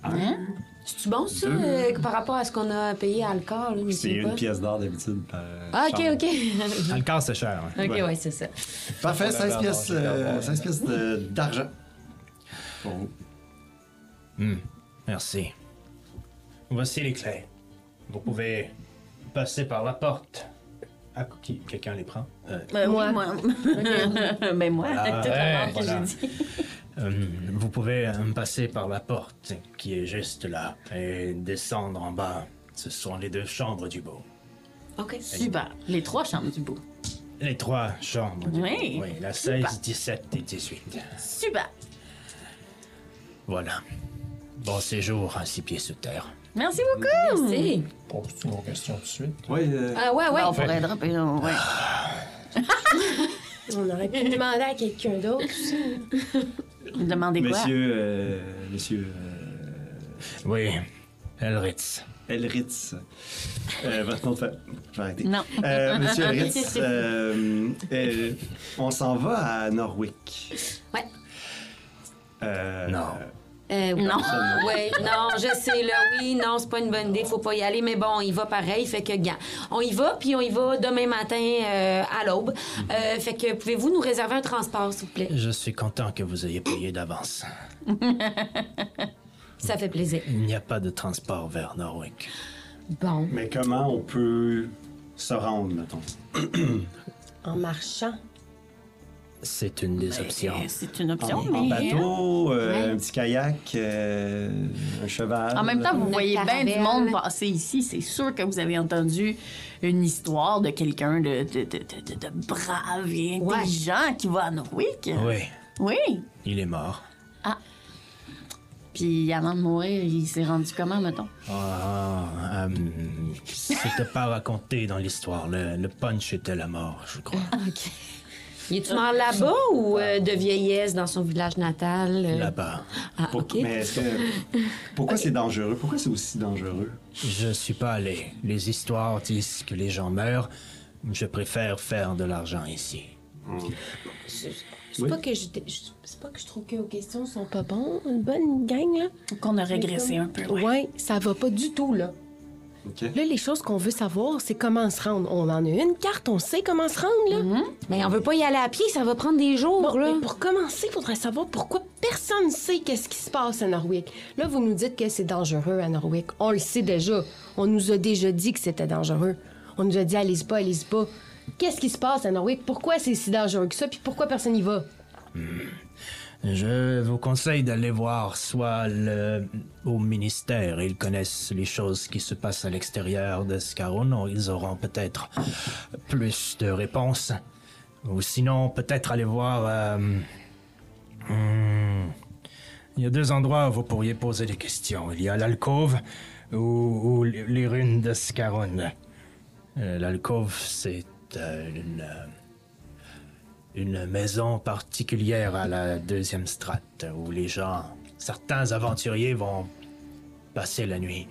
Hein? C'est-tu bon, ça, euh, par rapport à ce qu'on a payé à Alcor? là, je C'est une pas? pièce d'or d'habitude par. Ah, ok, chambre. ok. Dans le cas, c'est cher. hein. ok, Ouais. ouais, c'est ça. Parfait, On 16 avait pièces, euh, d'avoir- 16 pièces de- d'argent. Pour vous. Hmm, Merci. Voici les clés. Vous pouvez passer par la porte. Ah, qui- quelqu'un les prend? Euh, Euh, Moi. Moi. ben moi, la Ouais, voilà. j'ai dit. Euh, vous pouvez euh, passer par la porte qui est juste là et descendre en bas. Ce sont les deux chambres du beau. OK. Super. Les trois chambres du beau. Les trois chambres du Oui. beau. Oui, la 16, 17 et 18. Super. Voilà. Bon séjour à six pieds sous terre. Merci beaucoup. Merci. Pose-tu nos questions tout de suite? Oui, euh, Ah, ouais, ouais. On pourrait dropper, là, ouais. On aurait pu demander à quelqu'un d'autre. Demandez quoi? monsieur. euh, monsieur. euh, Oui, Elritz. Elritz. Euh, votre nom de famille. Je vais arrêter. Non. Euh, monsieur Elritz, euh, euh, on s'en va à Norwick. Ouais. Euh, Non. Euh. Non. Oui, non, je sais, là, oui, non, c'est pas une bonne idée, faut pas y aller, mais bon, on y va pareil, fait que, gars, on y va, puis on y va demain matin euh, à l'aube. Euh, fait que, pouvez-vous nous réserver un transport, s'il vous plaît? Je suis content que vous ayez payé d'avance. Ça fait plaisir. Il n'y a pas de transport vers Norwick. Bon. Mais comment on peut se rendre, mettons? En marchant. C'est une des options. C'est une En, option, en mais... bateau, euh, Ouais. un petit kayak, euh, un cheval. En même temps, vous voyez bien du monde passer ici. C'est sûr que vous avez entendu une histoire de quelqu'un de, de, de, de- de- de brave et Ouais. intelligent qui va à Norwick. Oui, Oui. il est mort. Puis avant de mourir, il s'est rendu comment, mettons? Ah, euh, c'était pas raconté dans l'histoire. Le, le punch était la mort, je crois. Il est-tu mort là-bas ou euh, de vieillesse dans son village natal? euh? Là-bas. Ah, Pour- OK. Mais est-ce que. Pourquoi c'est dangereux? Pourquoi c'est aussi dangereux? Je suis pas allé. Les histoires disent que les gens meurent. Je préfère faire de l'argent ici. C'est pas que je, je- c'est pas que je trouve que vos questions sont pas bonnes, une bonne gang là. Qu'on a régressé un peu, ouais. Ouais, ça va pas du tout là. Là, les choses qu'on veut savoir, c'est comment se rendre. On en a une carte, on sait comment se rendre là. Mais on veut pas y aller à pied, ça va prendre des jours, Bon, là. mais pour commencer, il faudrait savoir pourquoi personne ne sait qu'est-ce qui se passe à Norwick. Là, vous nous dites que c'est dangereux à Norwick. On le sait déjà. On nous a déjà dit que c'était dangereux. On nous a dit allez-y pas, allez-y pas. Qu'est-ce qui se passe à Norwick? Pourquoi c'est si dangereux que ça? Puis pourquoi personne n'y va? Je vous conseille d'aller voir soit le, au ministère. Ils connaissent les choses qui se passent à l'extérieur de Scaron. Ils auront peut-être plus de réponses. Ou sinon, peut-être aller voir... euh, hmm, il y a deux endroits où vous pourriez poser des questions. Il y a l'alcôve ou, les runes de Scaron. Euh, l'alcôve, c'est euh, une... euh, une maison particulière à la deuxième strate où les gens, certains aventuriers vont passer la nuit.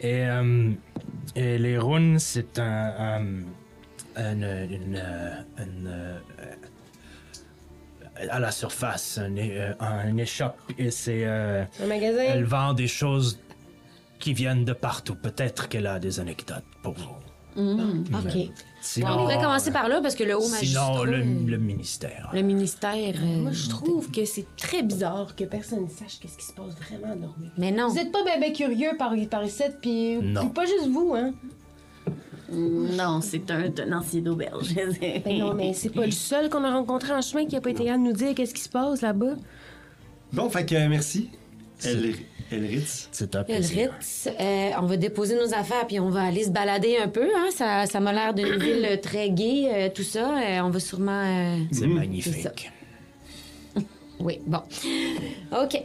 Et, euh, et les runes, c'est un, un- une, une, euh, une, euh, à la surface, un, un échoppe et c'est Un euh, elle magasin? vend des choses qui viennent de partout. Peut-être qu'elle a des anecdotes pour vous. OK. Sinon, on pourrait commencer par là, parce que le haut magistrat... Sinon, le, euh, le ministère. le ministère... euh, Moi, je trouve que c'est très bizarre que personne ne sache qu'est-ce qui se passe vraiment à Norwick. Mais non. Vous êtes pas ben curieux par, par ici, puis Non. puis pas juste vous, hein? Non, c'est un tenancier d'auberge. Ben non, mais c'est pas le seul qu'on a rencontré en chemin qui a pas été capable de nous dire qu'est-ce qui se passe là-bas. Bon, fait que euh, merci. El- Elritz. C'est un Le plaisir. Ritz, euh, on va déposer nos affaires puis on va aller se balader un peu. Hein? Ça, ça m'a l'air d'une ville très gaie, euh, tout ça. Euh, on va sûrement. euh, C'est magnifique. Oui, bon. OK.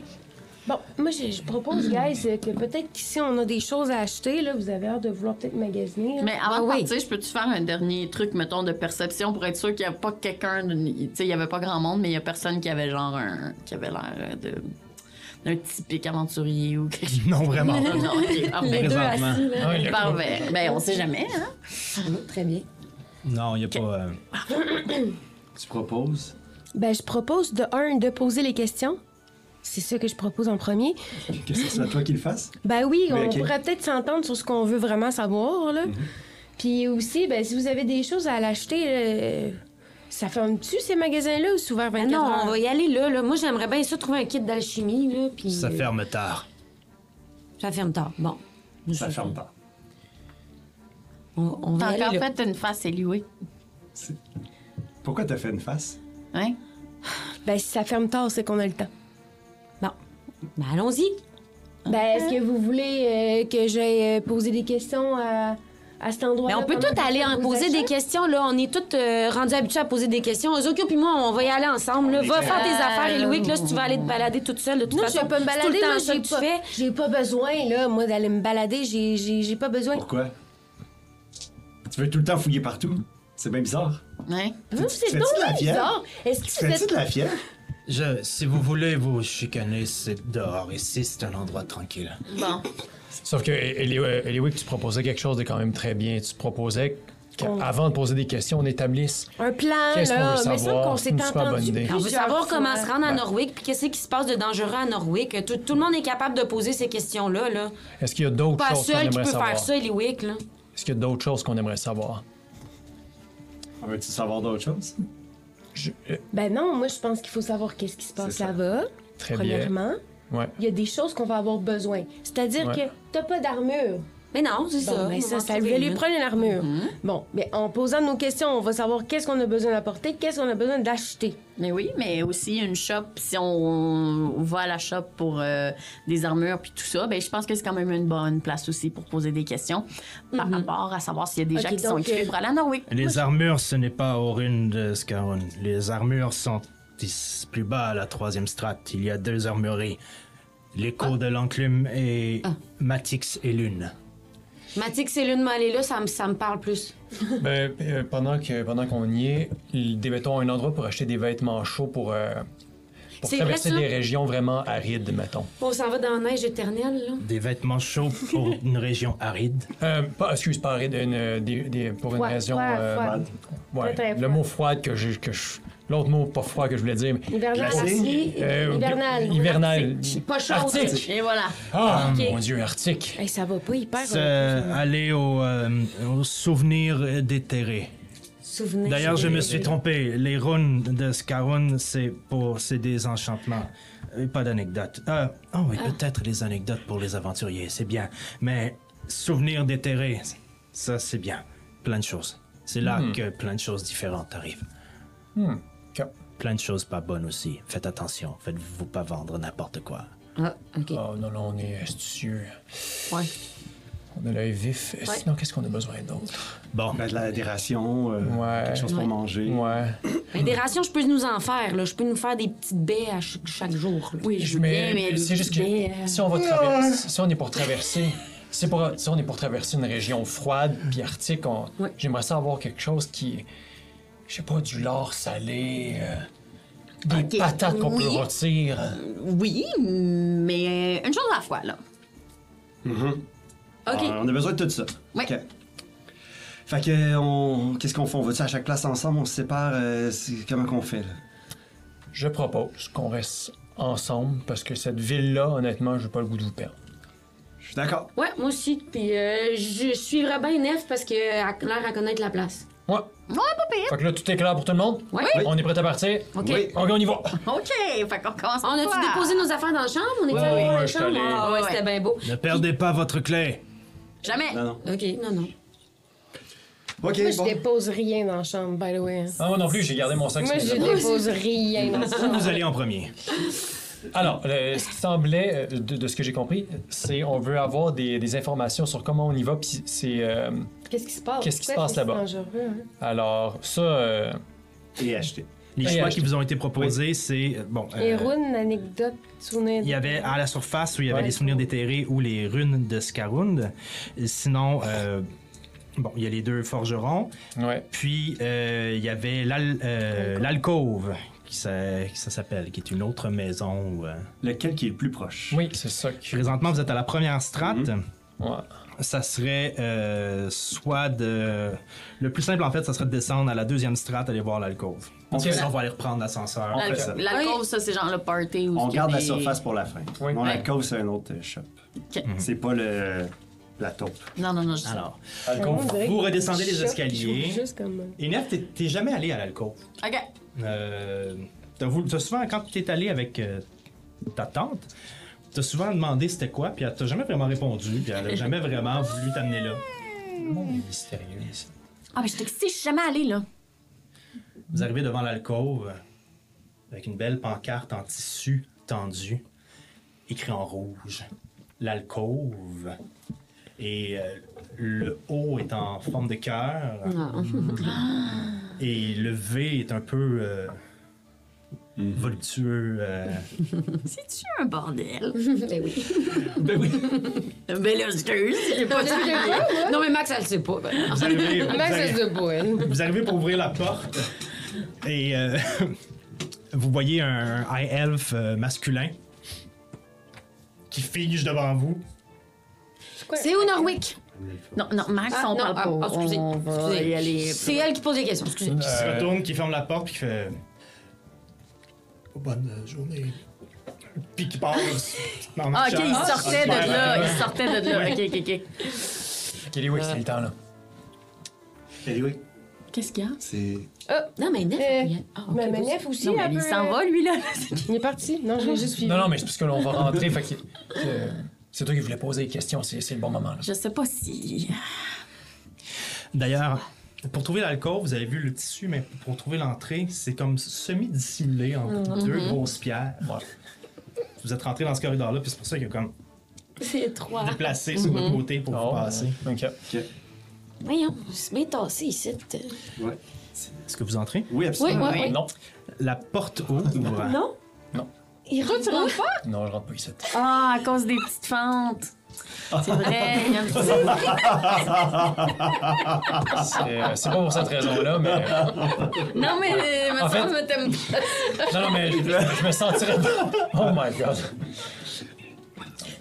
Bon, moi, je, je propose, guys, que peut-être qu'ici, on a des choses à acheter, là. Vous avez l'air de vouloir peut-être magasiner. là. Mais avant Ah de oui. partir, je peux-tu faire un dernier truc, mettons, de perception pour être sûr qu'il n'y a pas quelqu'un. Tu sais, il n'y avait pas grand monde, mais il n'y a personne qui avait genre un. qui avait l'air de. D'un typique aventurier ou quelque chose. Non, vraiment. Non, non, ok, parfait. Les deux Présentement. assis, là. Ouais, le- Parfait. Ben, on sait jamais, hein? Très bien. Non, il n'y a pas. euh, Tu proposes? Ben, je propose de un, de poser les questions. C'est ça que je propose en premier. Que ce soit toi qui le fasses? Ben oui, Mais on pourrait peut-être s'entendre sur ce qu'on veut vraiment savoir, là. Puis aussi, ben, si vous avez des choses à l'acheter, euh, ça ferme-tu ces magasins-là ou c'est ouvert Ah 24 non, heures? on va y aller là. là. Moi, j'aimerais bien ça trouver un kit d'alchimie. Là, puis, Ça euh, ferme tard. Ça ferme tard. Bon. Ça ferme pas. On, on va y T'as aller encore fait une face éluée. Pourquoi t'as fait une face? Hein? Ben, si ça ferme tard, c'est qu'on a le temps. Bon. Ben, allons-y. Ben, est-ce que vous voulez euh, que j'aille euh, poser des questions à, à cet endroit Mais on peut tout aller en poser des questions, là. On est tous euh, rendus habitués à poser des questions. Ozokyo puis moi, on va y aller ensemble, là. Va faire tes affaires, et Louis, là, si tu vas aller te balader toute seule, de toute Non, façon. je vais pas me c'est tout balader, le temps là, ça j'ai que tu pas, fais. j'ai pas besoin, là, moi, d'aller me balader, j'ai, j'ai, j'ai pas besoin. Pourquoi? Tu veux tout le temps fouiller partout? C'est bien bizarre. Hein? Vous, Tu c'est donc de la bizarre. Est-ce que Tu de la fièvre? Je, si vous voulez vous chicaner, c'est dehors. Ici, c'est un endroit tranquille. Bon. Sauf que, Eli- euh, Eliwick, tu proposais quelque chose de quand même très bien. Tu proposais Avant de poser des questions, on établisse Un plan, Qu'est-ce qu'on là. veut mais ça savoir? qu'on s'est Une super bonne entendu. idée. On veut savoir comment se rendre à Norwick, puis qu'est-ce qui se passe de dangereux à Norwick. Tout, tout le monde est capable de poser ces questions-là. Là. est-ce qu'il y a d'autres Pas choses qu'on seul qui aimerait peut savoir? faire ça, Eliwick. Là. Est-ce qu'il y a d'autres choses qu'on aimerait savoir? On veut-tu savoir d'autres choses? Je- euh, Ben non, moi, je pense qu'il faut savoir qu'est-ce qui se passe là-bas. Très Premièrement, bien. Ouais. il y a des choses qu'on va avoir besoin. C'est-à-dire Ouais. que t'as pas d'armure. Mais non, c'est Bon, ça. ben on ça, va ça lui prendre une armure. Mhm. Bon, mais en posant nos questions, on va savoir qu'est-ce qu'on a besoin d'apporter, qu'est-ce qu'on a besoin d'acheter. Mais oui, mais aussi une shop, si on, on va à la shop pour euh, des armures puis tout ça, ben je pense que c'est quand même une bonne place aussi pour poser des questions par rapport à savoir s'il y a des Ok, gens qui sont euh, pour aller à Norwick. Les armures, ce n'est pas aux runes de Scarron. Les armures sont plus bas à la troisième strate. Il y a deux armureries. L'écho de l'enclume et Matix et Lune. Matic, c'est l'une m'aller là, ça me, ça me parle plus. Ben, euh, pendant que pendant qu'on y est, démettons un endroit pour acheter des vêtements chauds pour, euh, pour traverser vrai, des régions vraiment arides, mettons. On s'en va dans la neige éternelle, là. Des vêtements chauds pour une région aride? Euh, pas, excuse, pas aride, une, des- des- pour une région. froid, euh, ouais, le mot froide que j'ai. Que je- L'autre mot, pas froid que je voulais dire. mais- Hivernal, Euh, hivernal. Hivernal. Pas chaud. Arctique. Et voilà. Ah, mon Dieu, arctique. Hey, ça va pas hyper. C'est euh, aller au, euh, au souvenir déterré. D'ailleurs, je me suis trompé. Les runes de Scarron, c'est pour c'est des enchantements. Euh, Pas d'anecdotes. Ah oh oui, peut-être les anecdotes pour les aventuriers, c'est bien. Mais souvenir déterré, ça c'est bien. Plein de choses. C'est là que plein de choses différentes arrivent. Hmm. Plein de choses pas bonnes aussi. Faites attention. Faites-vous pas vendre n'importe quoi. Ah, OK. Oh non, non, on est astucieux. Ouais. On a l'œil vif. Ouais. Sinon, qu'est-ce qu'on a besoin d'autre? Bon, Ben, de la, des rations, euh, Ouais. quelque chose pour Ouais. manger. Ouais. Mais des rations, je peux nous en faire, là. Je peux nous faire des petites baies à chaque, chaque jour. là. Oui, je veux bien, mais c'est juste que mais, euh, si on va traverser, si on est pour traverser, pour, si on est pour traverser une région froide puis arctique, on- j'aimerais ça avoir quelque chose qui, je sais pas, du lard salé, euh, des patates qu'on peut oui. rôtir. Oui, mais une chose à la fois, là. OK. Ah, on a besoin de tout ça. Ouais. OK. Fait que, on... qu'est-ce qu'on fait? On va-tu à chaque place ensemble? On se sépare? euh, c'est- comment qu'on fait, là? Je propose qu'on reste ensemble parce que cette ville-là, honnêtement, j'ai pas le goût de vous perdre. Je suis d'accord. Ouais, moi aussi. Puis euh, je suivrai bien Nef parce qu'elle a l'air à connaître la place. Ouais. Ouais, pas pire. Fait que là, tout est clair pour tout le monde? Ouais. On est prêt à partir? OK. Oui. Ok, on y va. OK, fait qu'on commence On a-tu déposé nos affaires dans la chambre? On est Ouais, allé ouais, voir la chambre? Ah, ouais, Ouais, c'était bien beau. ne perdez pas votre clé. Jamais. Non, non. OK, non, non. OK, Moi, je bon. dépose rien dans la chambre, by the way. Ah, moi non plus, j'ai gardé mon sac. Moi, sur je le- dépose rien dans la chambre. Vous allez en premier. Alors, euh, ce qui semblait, euh, de, de ce que j'ai compris, c'est on veut avoir des, des informations sur comment on y va, puis c'est... euh, Qu'est-ce qui se passe? Qu'est-ce qui se Pourquoi passe c'est là-bas? dangereux, hein? alors, ça... euh, Et acheter. Les choix qui vous ont été proposés, c'est... Bon, euh, Et Rune, anecdote, souvenir. Il y avait à la surface où il y avait Ouais. les souvenirs déterrés ou les runes de Scarund. Sinon, euh, bon, il y a les deux forgerons. ouais. Puis euh, il y avait l'al- euh, l'alcôve, qui, ça, qui ça s'appelle, qui est une autre maison. où, euh, Lequel qui est le plus proche? Oui, c'est ça. que- Présentement, vous êtes à la première strate. Ouais. Ça serait euh, soit de. Le plus simple, en fait, ça serait de descendre à la deuxième strate, aller voir l'alcôve. On va aller reprendre l'ascenseur. On fait ça. C'est genre le party. Où On garde la surface pour la fin. Oui. Mon Ouais. alcôve, c'est un autre euh, shop. Ok. C'est pas le... la taupe. Non, non, non, je sais. Alors, dirait vous redescendez les escaliers. Juste comme... Et Nef, t'es- t'es jamais allé à l'alcôve. OK. Euh, t'as souvent, quand tu es allé avec euh, ta tante, t'as souvent demandé c'était quoi, puis elle t'a jamais vraiment répondu, puis elle a jamais vraiment voulu t'amener là. Le monde est mystérieux ici. Ah, mais je suis excitée, je suis jamais allée, là. Vous arrivez devant l'alcôve avec une belle pancarte en tissu tendu, écrit en rouge. L'alcôve. Et euh, le haut est en forme de cœur. Et le V est un peu euh, voluptueux. euh. C'est-tu un bordel? Ben oui. Ben oui. Ben là, excuse, j'ai pas dit. Non, mais Max, elle le sait pas. ben. Vous arrivez, vous Max, arrivez- c'est de boine. Vous arrivez pour ouvrir la porte et euh, vous voyez un high elf masculin qui fige devant vous. C'est où Norwick? Non, non, Max, Ah, on non, parle ah, pas. ah, excusez, on va excusez. y aller. C'est elle qui pose les questions, excusez. Qui se Euh, retourne, qui ferme la porte, puis qui fait. Bonne euh, journée. Puis qui part. en Ah, ok, il sortait de là. Il sortait de là. Ok, ok, ok. Kelly Wick, c'est le temps, là. Anyway, Qu'est-ce qu'il y a? c'est. Non, mais Nef, Euh, il y a- ah, ok, mais vas-y. Manef aussi, Non, mais elle il peut- s'en va, lui, là. Il est parti. Non, je l'ai juste suivi. Non, non, mais c'est parce que là, on va rentrer. fait que, euh, c'est toi qui voulais poser des questions, c'est c'est le bon moment. Là. Je sais pas si. D'ailleurs, pour trouver l'alcool, vous avez vu le tissu, mais pour trouver l'entrée, c'est comme semi-dissimulé entre deux grosses pierres. Ouais. Vous êtes rentré dans ce corridor-là, puis c'est pour ça qu'il y a comme C'est étroit. déplacé sur votre côté pour Oh, vous passer. OK. Voyons, c'est bien tassé ici. Ouais. Est-ce que vous entrez? Oui, Oui, absolument. oui, oui. Non, La porte ouvre. Non? Il rentre tu rentres pas? non, je rentre pas ici. Ah, à cause des petites fentes. C'est vrai. il y a un petit- C'est euh, c'est pas pour cette raison-là, mais. Non, mais euh, me En fait- que t'aimes pas. Non, non, mais je, je me sentirais. Oh my god.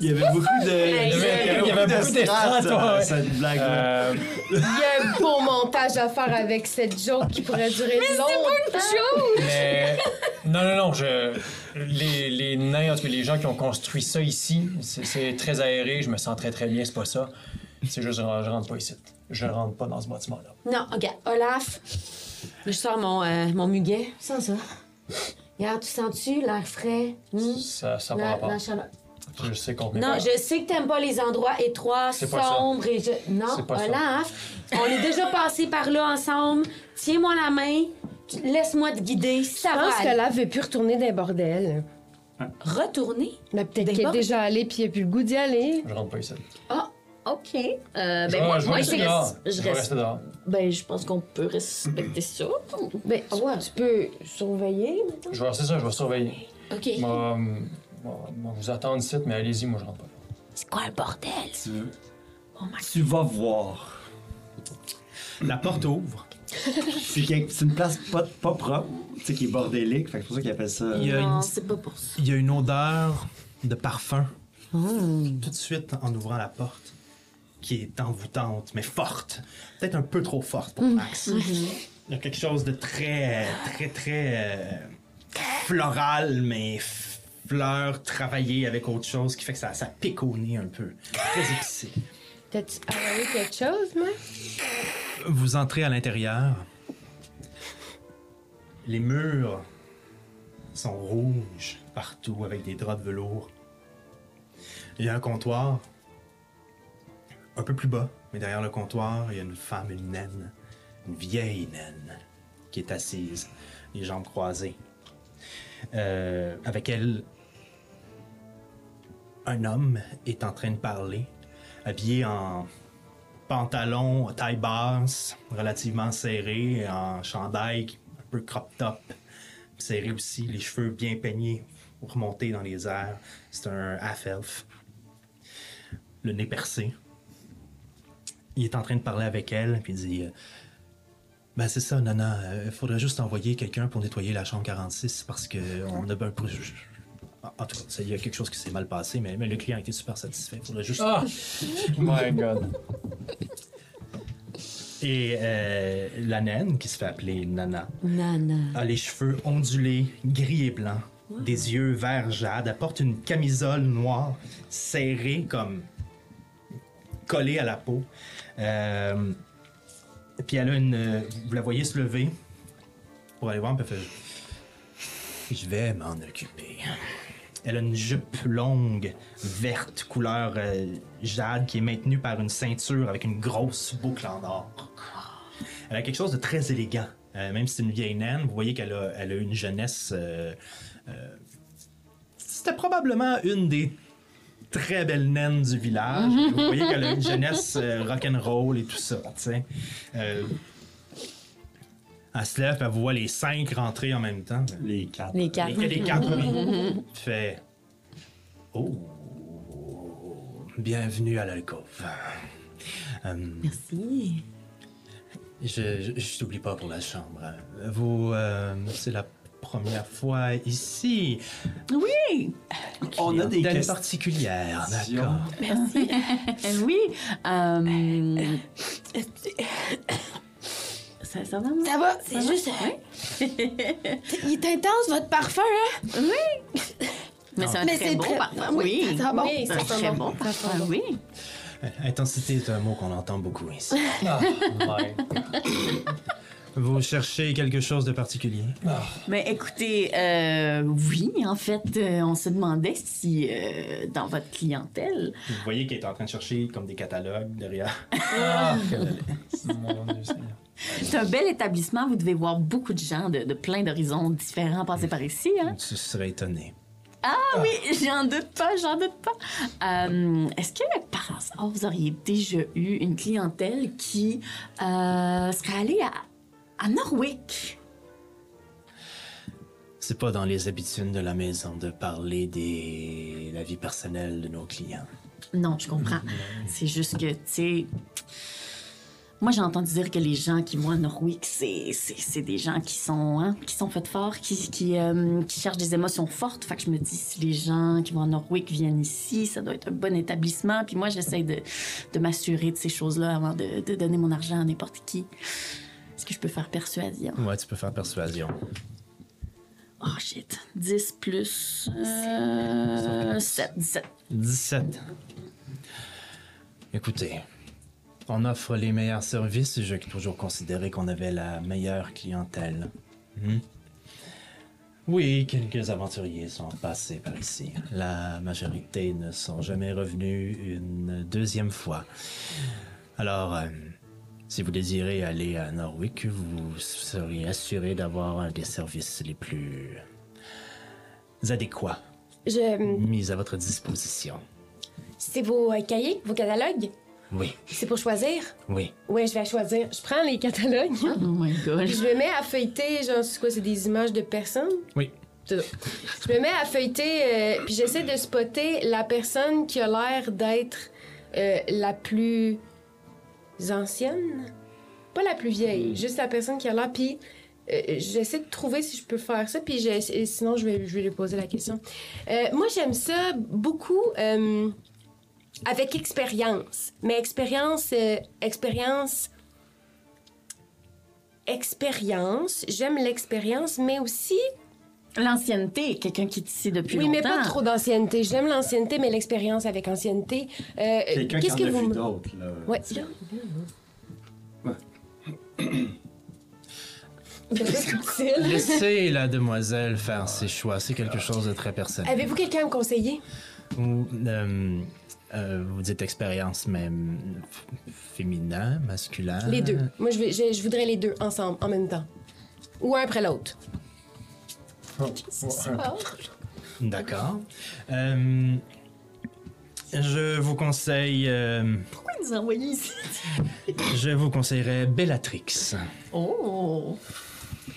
Il y avait beaucoup de. Il y avait, il y avait beaucoup d'estrade, cette blague-là. Euh, Il y a un beau montage à faire avec cette joke qui pourrait durer longtemps. mais. Non, non, non, je. Les, les nains, en tout cas, les gens qui ont construit ça ici, c'est c'est très aéré, je me sens très très bien, c'est pas ça. C'est juste, je, je rentre pas ici. Je rentre pas dans ce bâtiment-là. Non, regarde, Olaf, je sors mon, euh, mon muguet. Sans ça. Regarde, tu sens-tu l'air frais? hmm? Ça, ça La, la chaleur. Je sais qu'on Non, pas- je sais que t'aimes pas les endroits étroits, C'est sombres et je... Non, C'est pas ça. Olaf, on est déjà passé par là ensemble. Tiens-moi la main, laisse-moi te guider, ça Je va pense aller. que là, veut plus retourner dans les bordels. Retourner? Mais peut-être Des qu'elle est déjà allée puis il a plus le goût d'y aller. Je rentre pas ici. Ah, OK. Euh, ben, moi, je vais moi, rester je dehors. reste. Je Je reste. dehors. Ben, je pense qu'on peut respecter ça. Ben, Ah ouais. tu peux surveiller, maintenant. Je vais rester ça, je vais surveiller. OK. Moi, moi, vous attendre ici, mais allez-y, moi je rentre pas. C'est quoi le bordel? Tu veux- Oh my Tu vas voir. La porte ouvre. C'est quelque- c'est une place pas, pas propre, tu sais, qui est bordélique. Fait que c'est pour ça qu'ils appellent ça. Il y a Non, une- c'est pas pour ça. Il y a une odeur de parfum tout de suite en ouvrant la porte qui est envoûtante, mais forte. Peut-être un peu trop forte pour Max. Il y a quelque chose de très, très, très euh, floral, mais f- fleur travaillée avec autre chose qui fait que ça, ça pique au nez un peu. Très épicé. T'as-tu avalé quelque chose, moi? Vous entrez à l'intérieur. Les murs sont rouges partout avec des draps de velours. Il y a un comptoir un peu plus bas, mais derrière le comptoir, il y a une femme, une naine, une vieille naine qui est assise, les jambes croisées. Euh, avec elle, un homme est en train de parler, habillé en pantalon taille basse, relativement serré, en chandail un peu crop top, serré aussi, les cheveux bien peignés, remontés dans les airs. C'est un half-elf. Le nez percé. Il est en train de parler avec elle, puis il dit euh, Ben, c'est ça, Nana, il faudrait juste envoyer quelqu'un pour nettoyer la chambre 46 parce que on a un peu. En tout cas, ça, il y a quelque chose qui s'est mal passé, mais, mais le client était super satisfait. Il faudrait juste. Ah! My god. Et euh, la naine, qui se fait appeler Nana, Nana. a les cheveux ondulés, gris et blancs, des yeux vert jade. Elle porte une camisole noire, serrée comme collée à la peau. Euh, puis elle a une. euh, Vous la voyez se lever? Pour aller voir, puis elle fait Je vais m'en occuper. Elle a une jupe longue, verte, couleur euh, jade, qui est maintenue par une ceinture avec une grosse boucle en or. Elle a quelque chose de très élégant. Euh, même si c'est une vieille naine, vous voyez qu'elle a, elle a une jeunesse. euh, C'était probablement une des très belles naines du village. Vous voyez qu'elle a une jeunesse rock'n'roll et tout ça, elle se lève, elle voit les cinq rentrer en même temps. Les quatre. Les quatre. Les, les quatre, oui. Fait. Oh. Bienvenue à l'alcôve. Euh, Merci. je, je, je t'oublie pas pour la chambre. Vous, euh, c'est la première fois ici. Oui! On a des questions. particulière, d'accord. Merci. oui. euh, ça, ça va, moi? Ça va, c'est juste. Oui. Il est intense, votre parfum, hein? Oui. Mais c'est un Mais très bon très- parfum. oui, Oui, ça sent bon. Oui, c'est très bon. parfum. bon. Oui. Intensité est un mot qu'on entend beaucoup ici. Ah, ouais. Vous cherchez quelque chose de particulier? Mais écoutez, euh, oui, en fait, euh, on se demandait si euh, dans votre clientèle, Vous voyez qu'elle est en train de chercher comme des catalogues derrière. Ah, mon Dieu Seigneur. c'est un bel établissement, vous devez voir beaucoup de gens de, de plein d'horizons différents passer par ici. Hein? Tu serais étonné. Ah oui, j'en doute pas, j'en doute pas. Euh, Est-ce que par hasard, vous auriez déjà eu une clientèle qui euh, serait allée à, à Norwick? C'est pas dans les habitudes de la maison de parler des la vie personnelle de nos clients. Non, je comprends. C'est juste que, tu sais. Moi, j'ai entendu dire que les gens qui vont à Norwick, c'est, des gens qui sont, hein, qui sont faits forts, qui, qui, euh, qui cherchent des émotions fortes. Fait que je me dis, si les gens qui vont à Norwick viennent ici, ça doit être un bon établissement. Puis moi, j'essaie de, de m'assurer de ces choses-là avant de, de donner mon argent à n'importe qui. Est-ce que je peux faire persuasion? Ouais, tu peux faire persuasion. Oh shit. 10 plus. Euh, 7. 17. 17. Écoutez, on offre les meilleurs services et j'ai toujours considéré qu'on avait la meilleure clientèle. Hmm? Oui, quelques aventuriers sont passés par ici. La majorité ne sont jamais revenus une deuxième fois. Alors, euh, si vous désirez aller à Norwick, vous seriez assuré d'avoir un des services les plus adéquats Je... mis à votre disposition. C'est vos euh, cahiers, vos catalogues? Oui, C'est pour choisir? oui. Ouais, je vais choisir. Je prends les catalogues. Oh my god. Je me mets à feuilleter, genre, c'est quoi, c'est des images de personnes? Oui. C'est ça. Je me mets à feuilleter, euh, puis j'essaie de spotter la personne qui a l'air d'être euh, la plus ancienne. Pas la plus vieille, juste la personne qui a l'air. Puis euh, j'essaie de trouver si je peux faire ça, puis sinon je vais, je vais lui poser la question. Euh, moi, j'aime ça beaucoup euh, avec expérience. Mais expérience, expérience expérience. J'aime l'expérience, mais aussi. L'ancienneté, quelqu'un qui est ici depuis Oui, longtemps. mais pas trop d'ancienneté. J'aime l'ancienneté, mais l'expérience avec ancienneté. Euh, Quelqu'un qui Qu'est-ce en que a vous vu d'autres, là? Ouais. Laissez la demoiselle faire ses choix. C'est quelque chose de très personnel. Avez-vous quelqu'un à me conseiller? Ou, euh, euh, vous dites expérience, mais féminin, masculin? Les deux. Moi, je, vais- je, je voudrais les deux ensemble, en même temps. Ou un après l'autre. D'accord. Euh, je vous conseille. euh, Pourquoi ils nous ont envoyés ici? je vous conseillerais Bellatrix. Oh!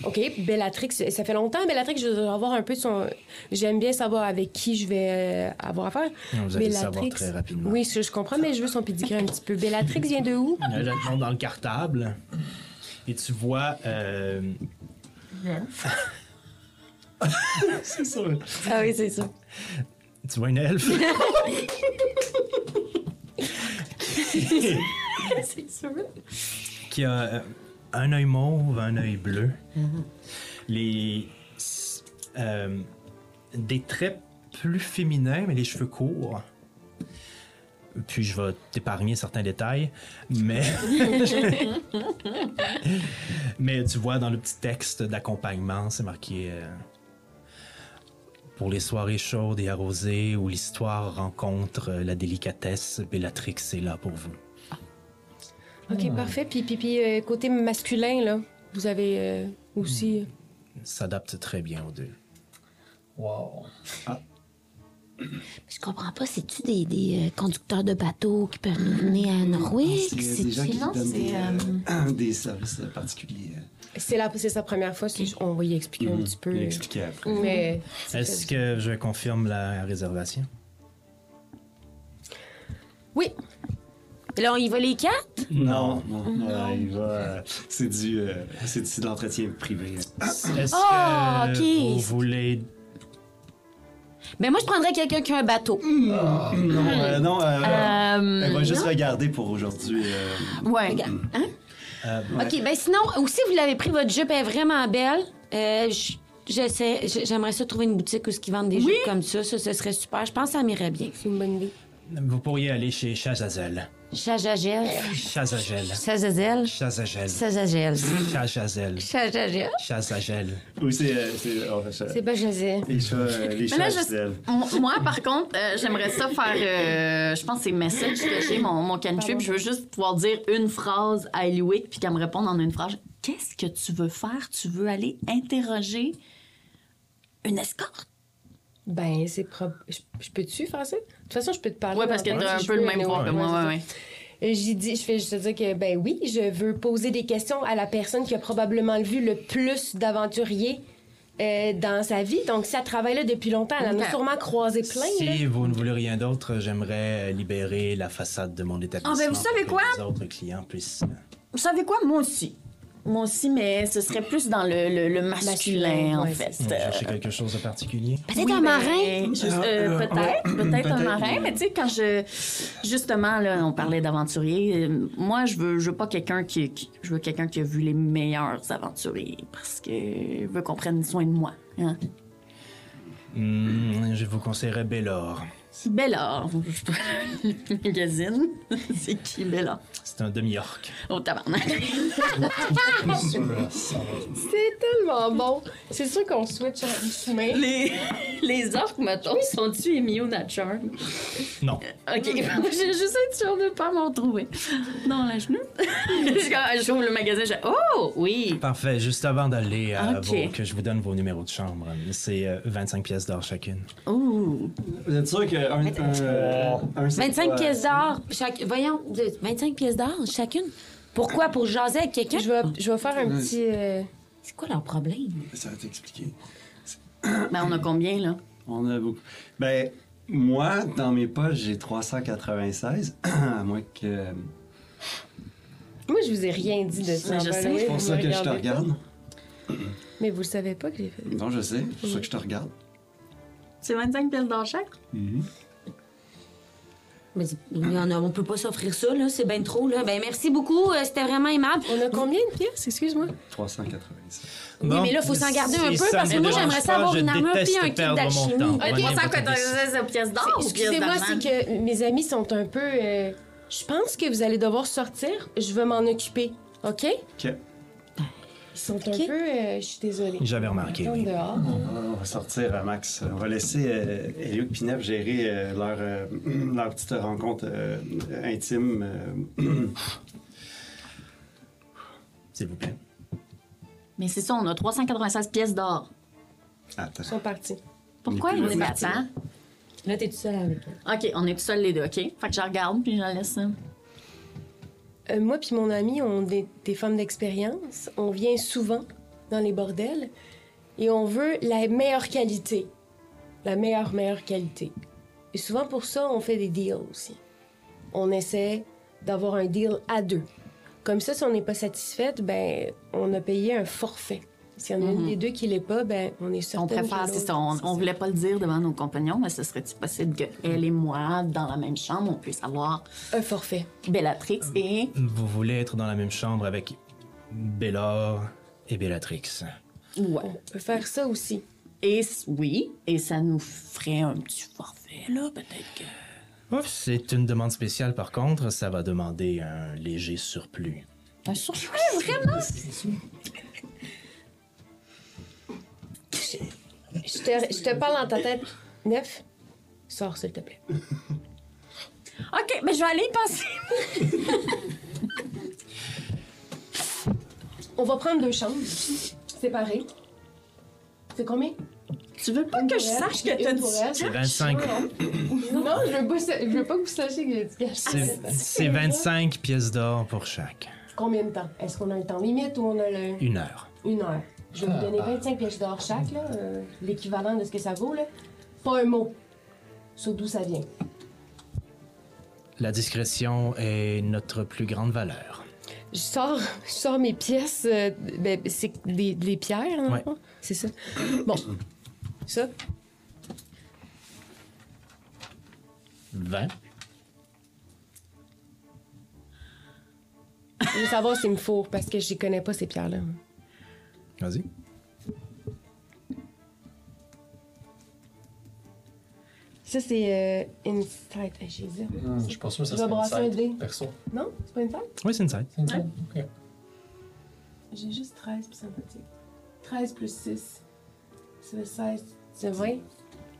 OK, Bellatrix, ça fait longtemps, Bellatrix, je veux avoir un peu son... J'aime bien savoir avec qui je vais euh, avoir affaire. Vous allez le savoir très rapidement. Oui, je, je comprends, mais je veux son pédigré un petit peu. Bellatrix vient de où? Je dans le cartable. Et tu vois. euh, c'est ça. Ah oui, c'est ça. Tu vois une elfe? C'est sûr. qui a euh, un œil mauve, un œil bleu. Les. euh, des traits plus féminins, mais les cheveux courts. Puis je vais t'épargner certains détails, mais. mais tu vois dans le petit texte d'accompagnement, c'est marqué. euh, pour les soirées chaudes et arrosées où l'histoire rencontre euh, la délicatesse, Bellatrix est là pour vous. OK, parfait. Puis, puis, puis, euh, côté masculin, là, vous avez euh, aussi... S'adapte très bien aux deux. Wow. Je comprends pas, c'est-tu des, des euh, conducteurs de bateaux qui peuvent nous mener à Norwick? C'est euh, C'est-tu- des gens qui non, donnent des, c'est, euh, des services euh, particuliers. C'est la- c'est sa première fois, on va y expliquer un Mhm. petit peu. Il expliquait après. Mais... Est-ce que je confirme la réservation? Oui. On y va les quatre? Non, non, euh, il va. euh, c'est du, euh, c'est du- de l'entretien privé. Est-ce Ah, que ok. vous voulez... Ben moi, je prendrais quelqu'un qui a un bateau. Non, euh, non, euh, Euh, elle va juste non? regarder pour aujourd'hui. euh, Ouais. Hein? Euh, ouais. OK, ben sinon, aussi, vous l'avez pris, votre jupe est vraiment belle. Euh, j'essaie, j'aimerais ça trouver une boutique où ils vendent des jupes comme ça. Ça, ce serait super. Je pense que ça m'irait bien. C'est une bonne idée. Vous pourriez aller chez Chazazel. Chajagel. Chazagel. Chazazel. Chazagel. Chazagel. Chazazel. Chajagel. Chazagel. Oui, c'est. euh, c'est ça- C'est pas José. Les chats, euh, les. M- Moi, par contre, euh, j'aimerais ça faire. euh, je pense que c'est message que j'ai, mon, mon cantrip. Je veux juste pouvoir dire une phrase à Eliwick puis qu'elle me réponde en une phrase. Qu'est-ce que tu veux faire? Tu veux aller interroger une escorte? Ben, c'est propre. Je, je peux-tu faire ça? De toute façon, je peux te parler. Ouais, parce que t'as un si peu le même pouvoir que moi, ouais, ouais. Euh, J'ai dit, je fais juste te dire que, ben oui, je veux poser des questions à la personne qui a probablement vu le plus d'aventuriers euh, dans sa vie. Donc, si elle travaille là depuis longtemps, elle en a sûrement croisé plein. là. Si vous ne voulez rien d'autre, j'aimerais libérer la façade de mon établissement. Ah, ben, vous savez pour quoi? que Les autres clients puissent. Vous savez quoi? Moi aussi. Moi aussi, mais ce serait plus dans le, le- le masculin, Masculin, en ouais, fait. Vous cherchez quelque chose de particulier? Peut-être Oui, un ben, marin? juste, euh, peut-être, peut-être un marin, mais tu sais, quand je. Justement, là, on parlait d'aventurier. euh, Moi, je veux, je veux pas quelqu'un qui, qui- Je veux quelqu'un qui a vu les meilleurs aventuriers parce que je veux qu'on prenne soin de moi. Hein? Hmm, je vous conseillerais Bellor. Bella, le magazine. C'est qui, Bella? C'est un demi-orc. Oh, tabarnak. C'est tellement bon. C'est sûr qu'on switch en chemin. Les, les orques, mettons, sont-tu immune à charm? Non. OK, j'ai juste être sûre de pas m'en retrouver. Dans la genou. je j'ouvre le magasin, je Oh, oui! Parfait. Juste avant d'aller vos- que je vous donne vos numéros de chambre, c'est euh, 25 pièces d'or chacune. Ouh! Vous êtes sûr qu'un. Un, un, un, c'est 25 pas- pièces d'or. Chaque... Voyons, de- 25 pièces d'or chacune. Pourquoi? Pour jaser avec quelqu'un? Je vais, je vais faire un petit. euh, C'est quoi leur problème? Ça va t'expliquer. Ben, on a combien, là? On a beaucoup. Ben, moi, dans mes poches, j'ai 396. à moins que. Moi, je vous ai rien dit de ça. Mais je sais. C'est pour vous ça que je te regarde. Mais vous le savez pas que j'ai fait. Non, je sais. C'est pour ça que je te regarde. C'est 25 pièces d'or chaque? Mais il y en a- on peut pas s'offrir ça, là. C'est bien trop, là. Ben, merci beaucoup. euh, C'était vraiment aimable. On a combien de pièces? Excuse-moi. 396. Oui, mais là, faut s'en garder un si peu, parce que moi, j'aimerais ça avoir une armure puis un kit d'alchimie. Ok, Prenez on s'en votre coûte décision. pièces d'or Excusez-moi, c'est que mes amis sont un peu. euh, je pense que vous allez devoir sortir. Je vais m'en occuper. OK? OK. Ils sont un peu. euh, je suis désolée. J'avais remarqué, Ils oui. dehors. On va sortir, euh, Max. On va laisser euh, Elio et Pinef gérer euh, leur, euh, leur petite rencontre euh, intime. euh. S'il vous plaît. Mais c'est ça, on a 396 pièces d'or. Attends. Ils sont partis. Pourquoi On est il plus est parti. battant? Là, t'es tout seul avec elle. OK, on est tout seuls les deux, OK? Fait que je regarde puis je la laisse. Euh, moi puis mon ami, on est des femmes d'expérience. On vient souvent dans les bordels et on veut la meilleure qualité. La meilleure, meilleure qualité. Et souvent pour ça, on fait des deals aussi. On essaie d'avoir un deal à deux. Comme ça, si on n'est pas satisfaite, ben, on a payé un forfait. S'il y en a une des deux qui l'est pas, ben, on est certain On préfère, c'est ça. On, on voulait pas le dire devant nos compagnons, mais ce serait-il possible qu'elle et moi, dans la même chambre, on puisse avoir Un forfait. Bellatrix et. Vous voulez être dans la même chambre avec Bellor et Bellatrix. Ouais. On peut faire ça aussi. Et oui, et ça nous ferait un petit forfait, là, peut-être que. Ouf, c'est une demande spéciale, par contre. Ça va demander un léger surplus. Un surplus, vraiment? Je te, je te parle dans ta tête. Neuf, sors s'il te plaît. OK, mais je vais aller y passer. On va prendre deux chambres séparées. C'est combien? Tu veux pas que je sache que t'as Une dit. C'est 25. Non, je veux pas, je veux pas que vous sachiez que j'ai dit. C'est c'est 25 pièces d'or pour chaque. Combien de temps? Est-ce qu'on a un temps limite ou on a le... Une heure. une heure? Je vais vous donner 25 pièces d'or chaque, là, euh, l'équivalent de ce que ça vaut. Là. Pas un mot sur d'où ça vient. La discrétion est notre plus grande valeur. Je sors, je sors mes pièces. euh, ben, c'est des, des pierres, dans le Ouais. fond? C'est ça. Bon. Ça. 20. Je veux savoir s'il me faut, parce que je connais pas ces pierres-là. Vas-y. Ça, c'est euh, Insight. Hey, j'ai dit. Hmm, je pense que ça brasser un insight, dé? Perso. Non? C'est pas Insight? Oui, c'est une side. C'est insight? Ok. J'ai juste 13 plus sympathique. 13 plus 6. Ça fait 16. C'est 20?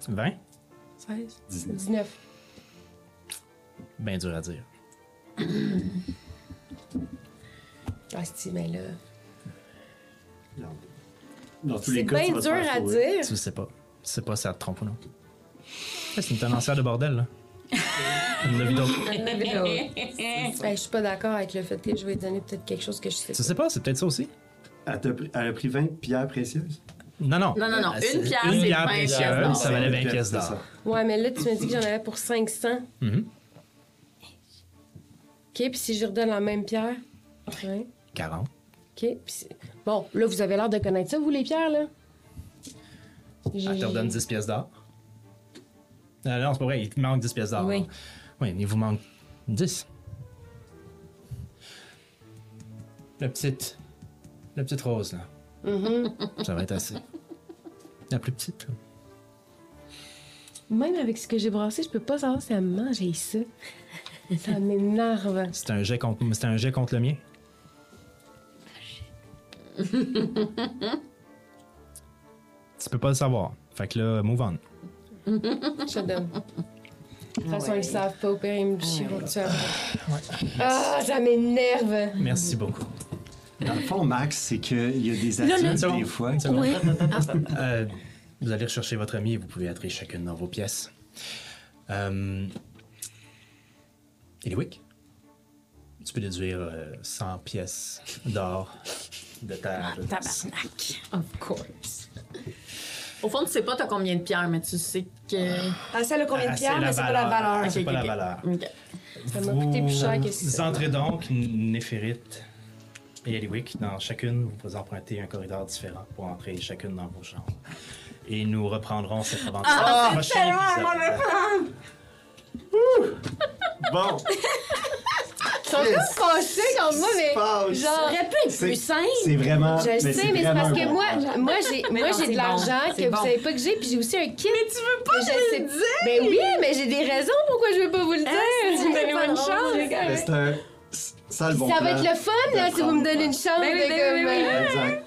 20. 16? 19. 19. Ben dur à dire. Ah, c'est mais là. Dans tous C'est les cas, tu bien vas te dur faire à fourrer. dire. Tu sais pas. Tu sais pas si ça te trompe ou non. Ouais, C'est une tenancière de bordel, là. Vu d'autres. Ben, je suis pas d'accord avec le fait que je vais donner peut-être quelque chose que je sais Tu sais pas, c'est peut-être ça aussi. Elle, t'a pris- elle a pris 20 pierres précieuses? Non, non. Non, non, non. Euh, c'est- Une pierre, Une c'est pierre 20 pièces précieuse, ça valait 20 pièces d'or. ça. Ouais, mais là, tu m'as dit que j'en avais pour 500. Mhm. OK, puis si je redonne la même pierre? Ouais. 40. OK. puis c'est- Bon, là, vous avez l'air de connaître ça, vous, les pierres, là? Elle te redonne 10 pièces d'or. Euh, non, c'est pas vrai, il te manque 10 pièces d'or. Oui. Oui, il vous manque 10. La petite. La petite rose, là. Mm-hmm. Ça va être assez. La plus petite, là. Même avec ce que j'ai brassé, je peux pas savoir si elle me mange ça. Ça m'énerve. C'est un jet contre, c'est un jet contre le mien. Tu peux pas le savoir. Fait que là, move on. Je donne. De toute façon, ils le savent pas, au pire, ils me chiront dessus après. Ah, ça m'énerve. Merci beaucoup. Dans le fond, Max, c'est qu'il y a des adultes, des fois. Qui-. Euh, vous allez rechercher votre ami et vous pouvez entrer chacune dans vos pièces. Euh... Eliwick, tu peux déduire euh, 100 pièces d'or de ta... Tabarnak. Of course. Au fond, tu sais pas t'as combien de pierres, mais tu sais que. Ah, ça a combien Ah, de pierres, c'est la mais c'est pas la valeur. C'est Ok, pas ok, la valeur. Ok. Ça m'a coûté plus cher que ça. Vous entrez donc, Néphérite et Eliwick, dans chacune, vous pouvez emprunter un corridor différent pour entrer chacune dans vos chambres. Et nous reprendrons cette aventure Ah, au prochain épisode. Bon, Ils sont fâchés comme moi, mais passe? genre... aurait pu être C'est- plus simple. c'est vraiment. Je le sais, mais c'est vraiment parce un que bon moi, plan. moi j'ai Mais moi non, j'ai c'est de l'argent bon, que c'est vous bon. savez pas que j'ai, puis j'ai aussi un kit. Mais tu veux pas je le dire? Ben oui, mais j'ai des raisons pourquoi je veux pas vous le dire. Donnez-moi une chance. Mais C'est un. Ça, le bon Ça va plan. être le fun, là, si vous me donnez une chance. Ben oui, de ben oui, comme, ben euh, Exact.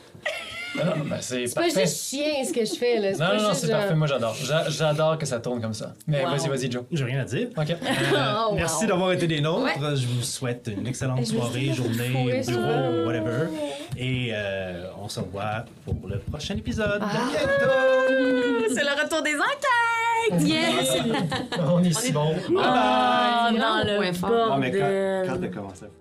Non, non, ben, c'est C'est pas parfait. juste chien ce que je fais, là. C'est Non, pas non, non, juste c'est genre- parfait. Moi, j'adore. J'a- J'adore que ça tourne comme ça. Mais Wow. vas-y, vas-y, Joe. J'ai rien à dire. OK. Euh, Oh, merci wow. d'avoir été des nôtres. Je vous souhaite une excellente Je me soirée, journée, bureau, ça. whatever. Et euh, on se revoit pour le prochain épisode. Ah. C'est le retour des enquêtes! Yes! On est si bon. C'est dans le point fort. Ah, mais quand, bordel. quand t'as commencé à fouiller.